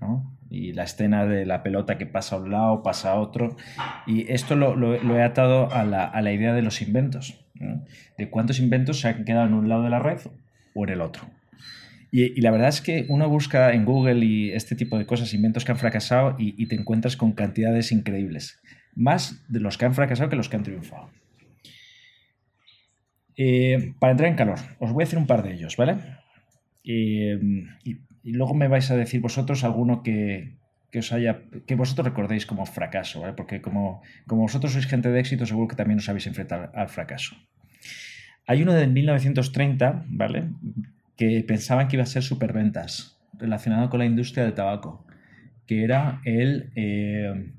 ¿no? Y la escena de la pelota que pasa a un lado, pasa a otro. Y esto lo, he atado a la, idea de los inventos. De cuántos inventos se han quedado en un lado de la red o en el otro. Y, y la verdad es que uno busca en Google y este tipo de cosas, inventos que han fracasado, y, y te encuentras con cantidades increíbles. Más de los que han fracasado que los que han triunfado. Eh, para entrar en calor, os voy a decir un par de ellos, ¿vale? Y, luego me vais a decir vosotros alguno que, que os haya, que vosotros recordéis como fracaso, ¿vale? Porque como, como vosotros sois gente de éxito, seguro que también os habéis enfrentado al fracaso. Hay uno de 1930, ¿vale? Que pensaban que iba a ser superventas, relacionado con la industria del tabaco, que era el, eh,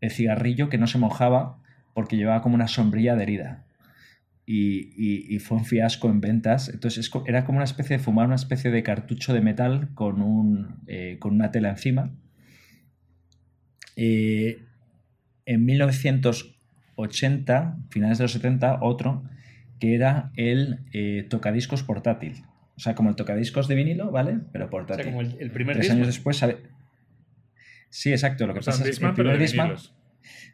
el cigarrillo que no se mojaba porque llevaba como una sombrilla adherida. Y, y- y fue un fiasco en ventas. Entonces era como una especie de fumar una especie de cartucho de metal con, un, eh, con una tela encima. Eh, en 1980, finales de los 70, otro que era el eh, tocadiscos portátil. O sea, como el tocadiscos de vinilo, ¿vale? Pero O portátil. sea, como el, el primer Tres disco. años después. Sí, exacto. Lo que O sea, pasa es que el primer Discman.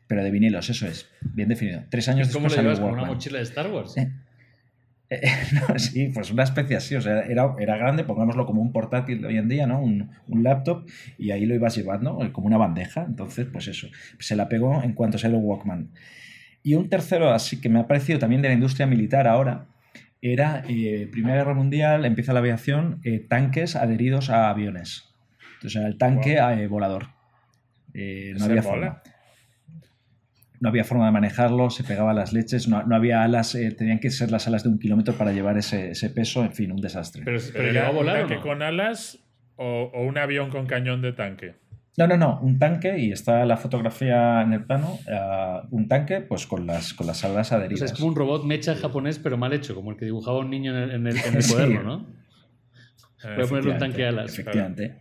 Pero de vinilos, eso es. Bien definido. Tres años ¿Cómo después lo salió llevas? ¿Con una mochila de Star Wars? Eh, Eh, no, sí, pues una especie así, o sea, era, era grande, pongámoslo como un portátil de hoy en día, ¿no? Un, un laptop, y ahí lo ibas llevando eh, como una bandeja. Entonces, pues eso, se la pegó en cuanto salió Walkman. Y un tercero, así que me ha parecido también de la industria militar ahora, era eh, Primera Guerra Mundial, empieza la aviación, eh, tanques adheridos a aviones. Sea, el tanque eh, volador. Eh, no había forma. No había forma de manejarlo, se pegaba a las leches, no, no había alas, eh, tenían que ser las alas de un kilómetro para llevar ese, ese peso, en fin, un desastre. Pero, ¿Pero pero era llegó a un volar o tanque no? con alas o, o un avión con cañón de tanque? No, no, no, un tanque, y está la fotografía en el plano, eh, un tanque pues con las, con las alas O adheridas. sea, es como un robot mecha japonés, pero mal hecho, como el que dibujaba un niño en el, en el- en el Sí. cuaderno, ¿no? Eh, Voy a ponerle un tanque alas. Efectivamente.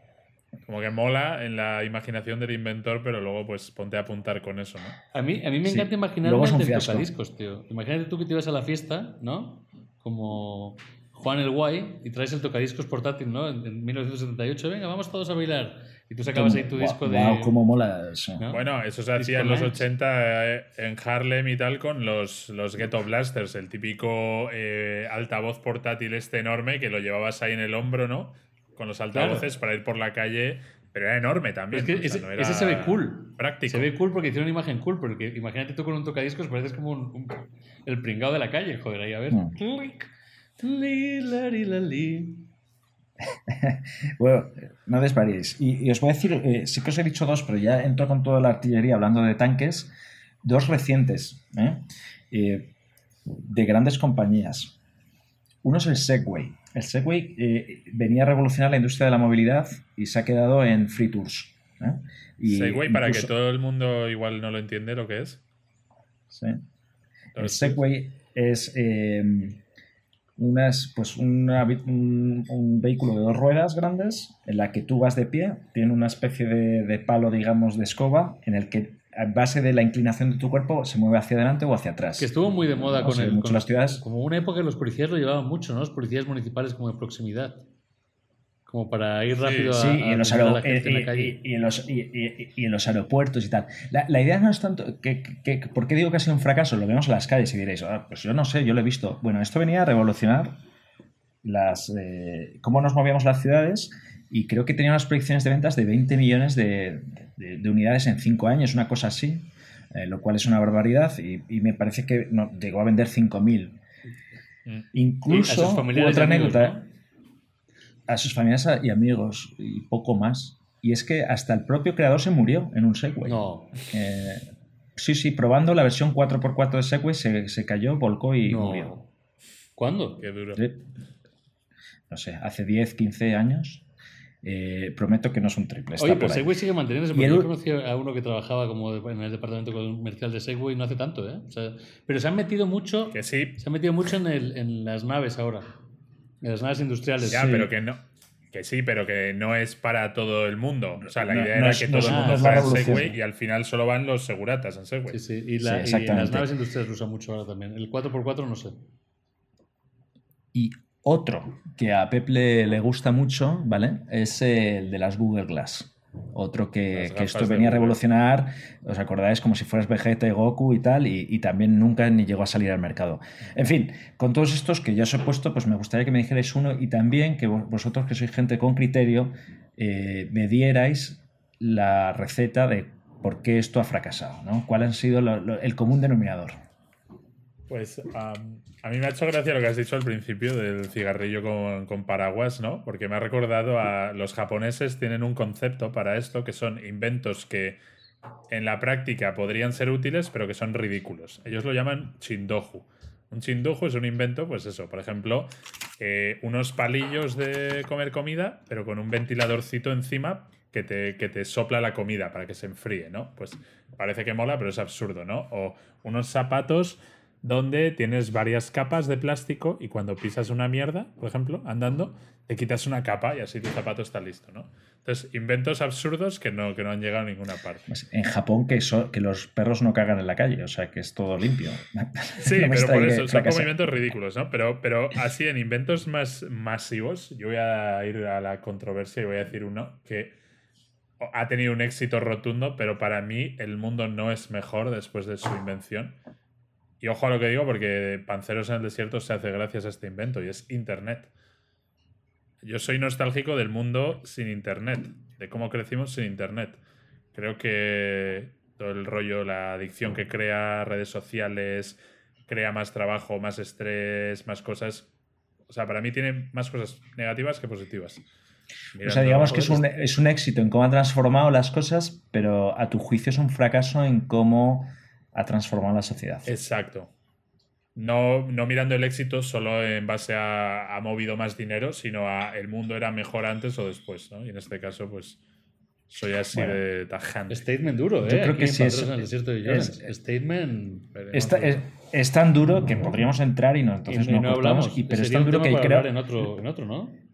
Como que mola en la imaginación del inventor, pero luego pues ponte a apuntar con eso, ¿no? A mí, a mí me Sí. encanta imaginarme Luego tocadiscos, tío. Imagínate tú que te ibas a la fiesta, ¿no? Como Juan el Guay y traes el tocadiscos portátil, ¿no? En, en 1978, venga, vamos todos a bailar. Y tú sacabas ahí tu disco de... guau, cómo mola eso. ¿no? Bueno, eso se hacía en los Nights. 80 eh, en Harlem y tal con los, los Ghetto Blasters, el típico eh, altavoz portátil este enorme que lo llevabas ahí en el hombro, ¿no? Con los altavoces para ir por la calle, pero era enorme también. Es que o sea, ese, no era ese se ve cool. Práctico. Se ve cool porque tiene una imagen cool, porque imagínate tú con un tocadiscos, pareces como un- un- el pringao de la calle, joder, ahí a ver. Mm. La, li. Bueno, no desvariéis. Y, y os voy a decir, eh, sí que os he dicho dos, pero ya entro con toda la artillería hablando de tanques, dos recientes, ¿eh? Eh, de grandes compañías. Uno es el Segway. El Segway eh, venía a revolucionar la industria de la movilidad y se ha quedado en free tours. ¿eh? Y Segway, para que todo el mundo igual no lo entiende lo que es. Sí. El Segway es eh, unas, pues una un, un vehículo de dos ruedas grandes en la que tú vas de pie, tiene una especie de, de palo, digamos, de escoba, en el que a base de la inclinación de tu cuerpo se mueve hacia adelante o hacia atrás. Que estuvo muy de moda No con el. con las ciudades. Como una época que los policías lo llevaban mucho, ¿no? Los policías municipales como de proximidad. Como para ir Sí, rápido a, Sí, y a en, los atender a aero- la gente en y- la calle. y- y en los, y- y- y en los aeropuertos y tal. La, la idea no es tanto. Que, que- que- ¿Por qué digo que ha sido un fracaso? Lo vemos en las calles y diréis, "Ah, pues yo no sé, yo lo he visto. Bueno, esto venía a revolucionar las, eh, cómo nos movíamos las ciudades y creo que tenía unas proyecciones de ventas de 20 millones de, de- de unidades en 5 años, una cosa así, eh, lo cual es una barbaridad y, y me parece que no, llegó a vender 5.000. Mm. Incluso, Y a sus familiares otra y amigos, anécdota, ¿no? a sus familiares y amigos y poco más. Y es que hasta el propio creador se murió en un Segway. No, Eh, sí, sí, probando la versión 4x4 de Segway se, se cayó, volcó y murió. no. ¿Cuándo? Qué duro. Sí. No sé, hace 10, 15 años. Eh, prometo que no es un triple. Oye, pero. Segway sigue manteniéndose. Porque el- yo conocí a uno que trabajaba como en el departamento comercial de Segway no hace tanto, ¿eh? O sea, pero se han metido mucho. Que sí, Se han metido mucho en, el- en las naves ahora. En las naves industriales. ya, Sí. pero que no. Que sí, pero que no es para todo el mundo. O sea, la No- idea no era es- que no todo el mundo fuera en. Segway y al final solo van los seguratas en Segway. Sí, sí. Y, la- Sí, y en las naves industriales lo usan mucho ahora también. El 4x4 no sé. Y otro que a Pep le, le gusta mucho, ¿vale? Es el de las Google Glass. Otro que, esto venía a revolucionar, os acordáis, como si fueras Vegeta y Goku y tal, y, y también nunca ni llegó a salir al mercado. En fin, con todos estos que ya os he puesto, pues me gustaría que me dijerais uno y también que vos- vosotros, que sois gente con criterio, eh, me dierais la receta de por qué esto ha fracasado, ¿no? ¿Cuál ha sido lo- lo- el común denominador? Pues a mí me ha hecho gracia lo que has dicho al principio del cigarrillo con, con paraguas, ¿no? Porque me ha recordado a los japoneses tienen un concepto para esto que son inventos que en la práctica podrían ser útiles, pero que son ridículos. Ellos lo llaman chindoju. Un chindoju es un invento, pues eso, por ejemplo, eh, unos palillos de comer comida, pero con un ventiladorcito encima que te, que te sopla la comida para que se enfríe, ¿no? Pues parece que mola, pero es absurdo, ¿no? O unos zapatos donde tienes varias capas de plástico y cuando pisas una mierda, por ejemplo, andando, te quitas una capa y así tu zapato está listo, ¿no? Entonces, inventos absurdos que no, que no han llegado a ninguna parte. Pues en Japón que, so- que los perros no cagan en la calle, o sea que es todo limpio. Sí, No pero por eso, son como inventos ridículos, ¿no? Pero, pero así en inventos más masivos, yo voy a ir a la controversia y voy a decir uno que ha tenido un éxito rotundo, pero para mí el mundo no es mejor después de su invención. Y ojo a lo que digo, porque Panceros en el Desierto se hace gracias a este invento y es Internet. Yo soy nostálgico del mundo sin Internet, de cómo crecimos sin Internet. Creo que todo el rollo, la adicción que crea, redes sociales, crea más trabajo, más estrés, más cosas. O sea, para mí tiene más cosas negativas que positivas. o sea, digamos que es un, es un éxito en cómo ha transformado las cosas, pero a tu juicio es un fracaso en cómo ha transformado la sociedad. Exacto. No, no mirando el éxito solo en base a ha movido más dinero, sino a el mundo era mejor antes o después, ¿no? Y en este caso, pues soy así de tajante. Statement duro, ¿eh? Yo creo que sí es, el desierto de es, Statement. Es, tan duro que podríamos entrar y no, entonces no, hablamos. Y, pero es tan duro que creo. En otro, en otro, ¿no?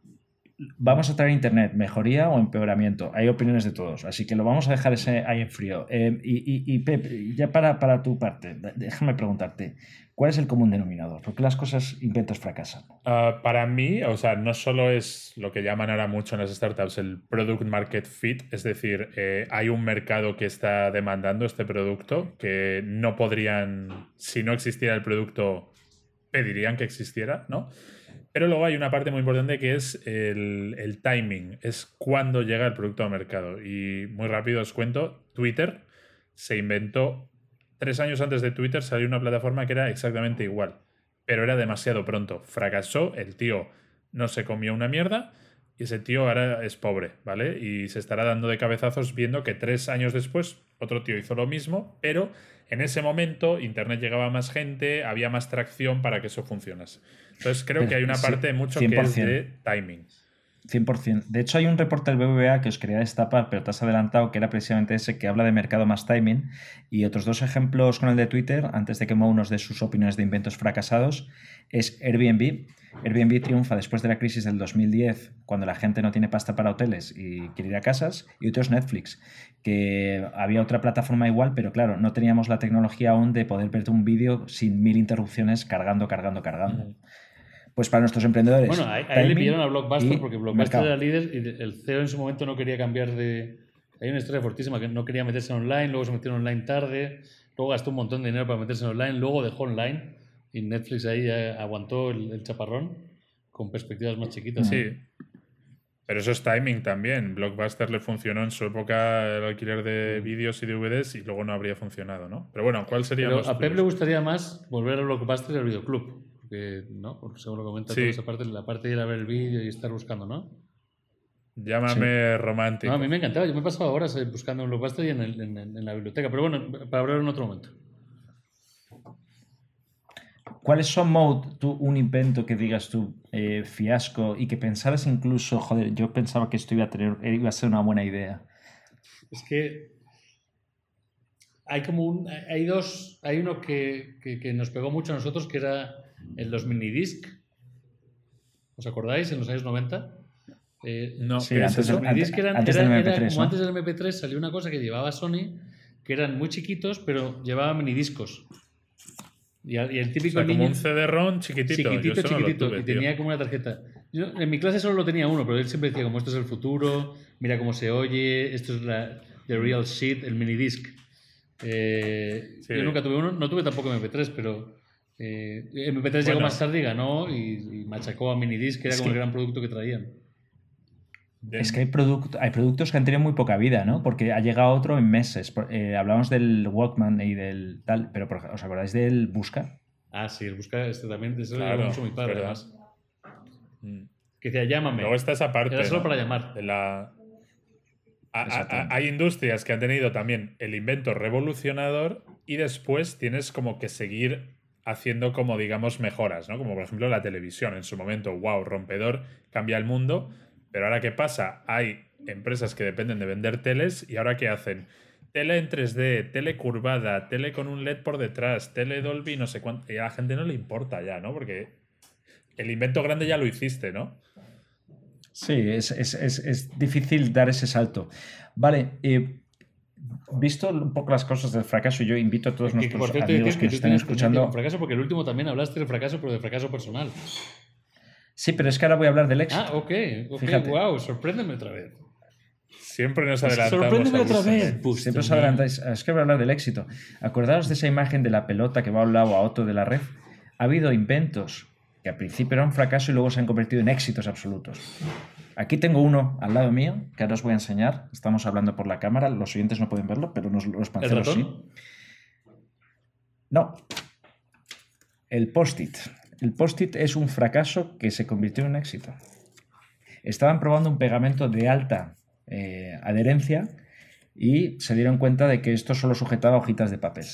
Vamos a traer Internet, mejoría o empeoramiento. Hay opiniones de todos, así que lo vamos a dejar ese ahí en frío. Eh, y, y, Pep, ya para, para tu parte, déjame preguntarte, ¿cuál es el común denominador? ¿Por qué las cosas, inventos fracasan? Ah, para mí, o sea, no solo es lo que llaman ahora mucho en las startups el product market fit, es decir, eh, hay un mercado que está demandando este producto que no podrían, si no existiera el producto, pedirían que existiera, ¿no? Pero luego hay una parte muy importante que es el, timing, es cuándo llega el producto al mercado. Y muy rápido os cuento, Twitter se inventó tres años antes de Twitter, salió una plataforma que era exactamente igual, pero era demasiado pronto. Fracasó, el tío no se comió una mierda y ese tío ahora es pobre, ¿vale? Y se estará dando de cabezazos viendo que tres años después otro tío hizo lo mismo, pero en ese momento Internet llegaba a más gente, había más tracción para que eso funcionase. Entonces creo que hay una parte mucho que es de timing. 100%. De hecho, hay un reporte del BBVA que os quería destapar, pero te has adelantado, que era precisamente ese que habla de mercado más timing. Y otros dos ejemplos con el de Twitter, antes de que Mo nos dé sus opiniones de inventos fracasados, es Airbnb. Airbnb triunfa después de la crisis del 2010, cuando la gente no tiene pasta para hoteles y quiere ir a casas. Y otro es Netflix, que había otra plataforma igual, pero claro, no teníamos la tecnología aún de poder verte un vídeo sin mil interrupciones cargando, cargando, cargando pues para nuestros emprendedores. Bueno, ahí, le pidieron a Blockbuster porque Blockbuster era líder y el CEO en su momento no quería cambiar de... Hay una historia fortísima que no quería meterse en online, luego se metió en online tarde, luego gastó un montón de dinero para meterse en online, luego dejó online y Netflix ahí aguantó el, chaparrón con perspectivas más chiquitas. Sí. Pero eso es timing también. Blockbuster le funcionó en su época el alquiler de vídeos y DVDs y luego no habría funcionado, ¿no? Pero bueno, ¿cuál sería Pero A Pep le gustaría más volver a Blockbuster y al videoclub que, ¿no? Porque seguro comenta toda esa parte, la parte de ir a ver el vídeo y estar buscando, ¿no? Llámame romántico. a mí me encantaba. Yo me he pasado horas buscando un blockbuster y en, en, la biblioteca. Pero bueno, para hablar en otro momento. ¿Cuáles son, Mode, tú, un invento que digas tú, eh, fiasco, y que pensaras incluso, joder, yo pensaba que esto iba a, tener, iba a ser una buena idea? Es que hay como un, hay dos, hay uno que, que, que nos pegó mucho a nosotros, que era en los minidisc. ¿Os acordáis? En los años 90. Eh, no, sí, antes, los minidisc eran, antes del MP3. como antes del MP3 salió una cosa que llevaba Sony, que eran muy chiquitos, pero llevaba minidiscos. Y, el típico o sea, como un CD-ROM chiquitito. Chiquitito, chiquitito. y tenía como una tarjeta. Yo, en mi clase solo lo tenía uno, pero él siempre decía como esto es el futuro, mira cómo se oye, esto es la the real shit, el minidisc. Eh, Yo nunca tuve uno, no tuve tampoco MP3, pero eh, MP3 llegó más tarde y ganó y, machacó a Minidisc, que era como el gran producto que traían. Es que hay, hay productos que han tenido muy poca vida, ¿no? Porque ha llegado otro en meses. Eh, hablamos del Walkman y del tal, pero ¿os acordáis del Busca? Ah, sí, el Busca este también, eso claro, mucho mi padre, además. Mm. Que decía, llámame. Luego está esa parte. Era solo para llamar. De la... hay industrias que han tenido también el invento revolucionador y después tienes como que seguir haciendo como, digamos, mejoras, ¿no? Como por ejemplo la televisión. En su momento, wow, rompedor, cambia el mundo. Pero ahora, ¿qué pasa? Hay empresas que dependen de vender teles y ahora, ¿qué hacen? Tele en 3D, tele curvada, tele con un LED por detrás, tele Dolby, no sé cuánto. Y a la gente no le importa ya, ¿no? Porque el invento grande ya lo hiciste, ¿no? Sí, es, es, es, es difícil dar ese salto. Vale, eh, visto un poco las cosas del fracaso, yo invito a todos nuestros amigos que, estén escuchando. fracaso porque el último también hablaste del fracaso, pero de fracaso personal. Sí, pero es que ahora voy a hablar del éxito. Ah, ok, ok, wow, sorpréndeme otra vez. Siempre nos adelantamos. Sorpréndeme otra vez. Pues Siempre os adelantáis. Es que voy a hablar del éxito. Acordaos de esa imagen de la pelota que va a un lado a otro de la red. Ha habido inventos que al principio eran un fracaso y luego se han convertido en éxitos absolutos. Aquí tengo uno al lado mío que ahora os voy a enseñar. Estamos hablando por la cámara, los oyentes no pueden verlo, pero nos- los ¿El panceros sí. No. El post-it. El post-it es un fracaso que se convirtió en un éxito. Estaban probando un pegamento de alta eh, adherencia y se dieron cuenta de que esto solo sujetaba hojitas de papel.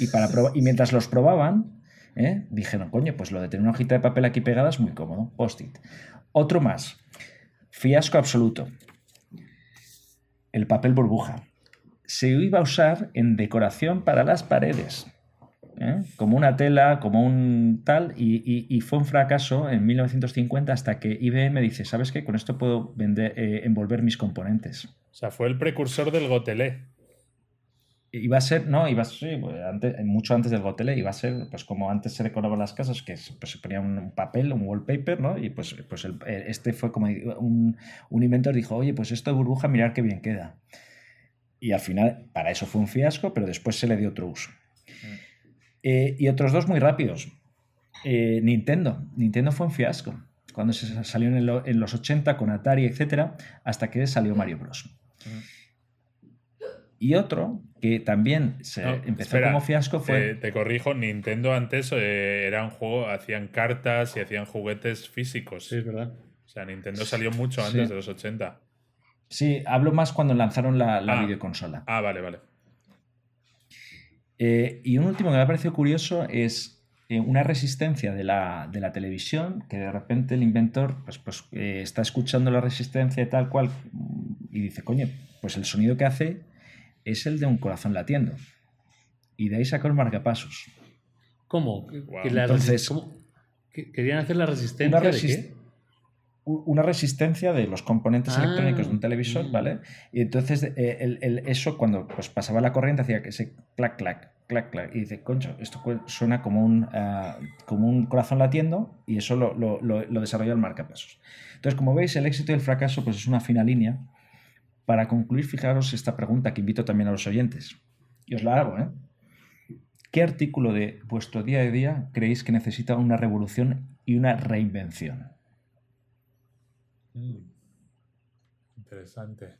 Y, para proba- y mientras los probaban, ¿eh? dijeron, coño, pues lo de tener una hojita de papel aquí pegada es muy cómodo. Post-it. Otro más. Fiasco absoluto. El papel burbuja. Se iba a usar en decoración para las paredes. ¿eh? como una tela, como un tal, y, y- fue un fracaso en 1950 hasta que IBM dice, ¿sabes qué? Con esto puedo eh, envolver mis componentes. O sea, fue el precursor del gotelé. Iba a ser, no, iba a ser, sí, antes, mucho antes del Gotelé, iba a ser, pues como antes se decoraban las casas, que se- pues, se ponía un, papel, un wallpaper, ¿no? Y pues, pues el- eh, este fue como un, un inventor dijo, oye, pues esto de burbuja, mirar qué bien queda. Y al final, para eso fue un fiasco, pero después se le dio otro uso. Eh, y otros dos muy rápidos. Eh, Nintendo. Nintendo fue un fiasco. Cuando se salió en, el- en los 80 con Atari, etcétera, hasta que salió Mario Bros. Y otro que también se No, empezó espera, como fiasco fue. te corrijo, Nintendo antes eh, era un juego, hacían cartas y hacían juguetes físicos. Sí, es verdad. O sea, Nintendo salió mucho Sí. antes de los 80. Sí, hablo más cuando lanzaron la, la Ah. videoconsola. Ah, vale, vale. Eh, y un último que me ha parecido curioso es eh, una resistencia de la, de la televisión, que de repente el inventor pues, pues, eh, está escuchando la resistencia y tal cual, y dice, coño, pues el sonido que hace es el de un corazón latiendo. Y de ahí sacó el marcapasos. ¿Cómo? La Entonces- ¿Querían hacer la resistencia Una, de resis- qué? u- una resistencia de los componentes Ah, electrónicos de un televisor. ¿vale? Y entonces eh, el- el- eso cuando pues, pasaba la corriente hacía que ese clac, clac, clac, clac. Y dice, concho, esto suena como un, ah, como un corazón latiendo y eso lo, lo, lo, lo desarrolló el marcapasos. Entonces, como veis, el éxito y el fracaso pues, es una fina línea. Para concluir, fijaros esta pregunta que invito también a los oyentes. Y os la hago, ¿eh? ¿Qué artículo de vuestro día a día creéis que necesita una revolución y una reinvención? Mm. Interesante.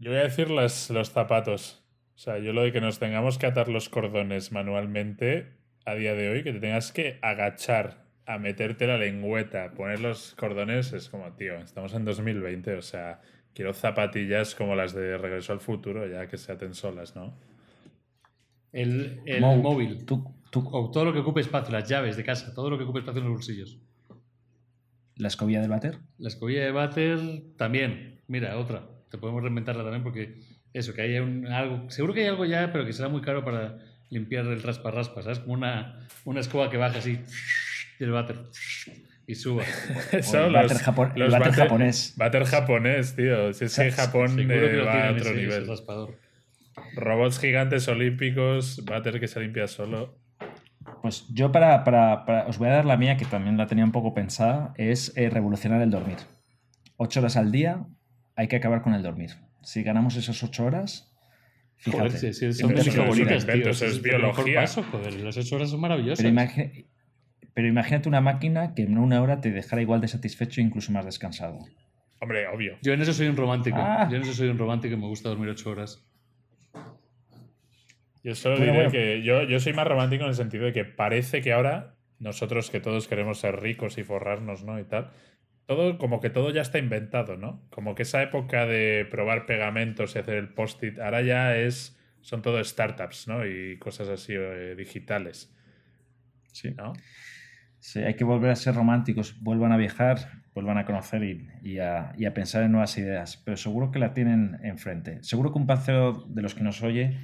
Yo voy a decir las- los zapatos. O sea, yo lo de que nos tengamos que atar los cordones manualmente a día de hoy, que te tengas que agachar a meterte la lengüeta, poner los cordones, es como, tío, estamos en 2020, o sea, quiero zapatillas como las de Regreso al Futuro, ya que se aten solas, ¿no? El, el móvil. Tú, tú, O todo lo que ocupe espacio, las llaves de casa, todo lo que ocupe espacio en los bolsillos. la escobilla del váter. La escobilla de váter también. Mira, otra. Te podemos reinventarla también porque eso, que haya un, algo. Seguro que hay algo ya, pero que será muy caro para limpiar el raspa-raspa, ¿sabes? Como una, una escoba que baja así del váter y suba. El váter japo- el váter japonés. Váter japonés, tío. Si es que Japón eh, va a otro nivel. Robots gigantes olímpicos, váter que se limpia solo. Pues yo para, para- para- os voy a dar la mía, que también la tenía un poco pensada, es eh, revolucionar el dormir. Ocho horas al día, hay que acabar con el dormir. Si ganamos esas ocho horas, fíjate. Joder, siempre son de mis es favoritas, tío. eso biología. paso, joder. Las ocho horas son maravillosas. pero, pero imagínate una máquina que en una hora te dejara igual de satisfecho e incluso más descansado. Hombre, obvio. Yo en eso soy un romántico. Ah. Yo en eso soy un romántico y me gusta dormir ocho horas. Yo solo Bueno, diré bueno. que yo, yo soy más romántico en el sentido de que parece que ahora nosotros que todos queremos ser ricos y forrarnos, ¿no? Y tal. Todo, como que todo ya está inventado, ¿no? Como que esa época de probar pegamentos y hacer el post-it, ahora ya es. Son todo startups, ¿no? Y cosas así eh, digitales. Sí. ¿no? Sí, hay que volver a ser románticos, vuelvan a viajar, vuelvan a conocer y, a, pensar en nuevas ideas, pero seguro que la tienen enfrente. Seguro que un pancero de los que nos oye,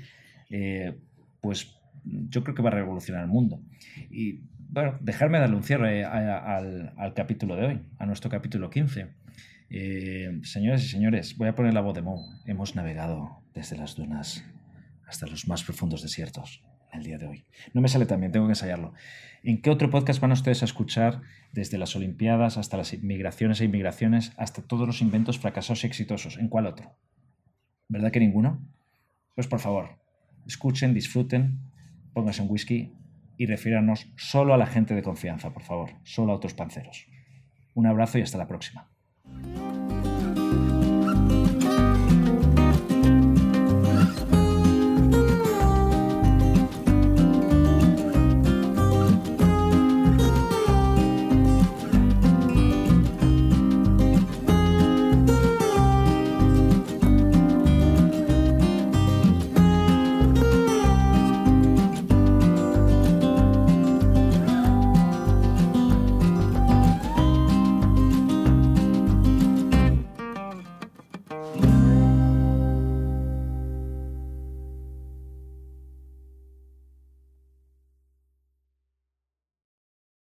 eh, pues yo creo que va a revolucionar el mundo. Y bueno, dejarme darle un cierre a- al, al capítulo de hoy, a nuestro capítulo 15. Eh, señores y señores, voy a poner la voz de Mo. Hemos navegado desde las dunas hasta los más profundos desiertos. Al día de hoy. No me sale tan bien, tengo que ensayarlo. ¿En qué otro podcast van ustedes a escuchar desde las Olimpiadas hasta las migraciones e inmigraciones hasta todos los inventos fracasados y exitosos? ¿En cuál otro? ¿Verdad que ninguno? Pues por favor, escuchen, disfruten, pónganse un whisky y refiéranos solo a la gente de confianza, por favor, solo a otros panceros. Un abrazo y hasta la próxima.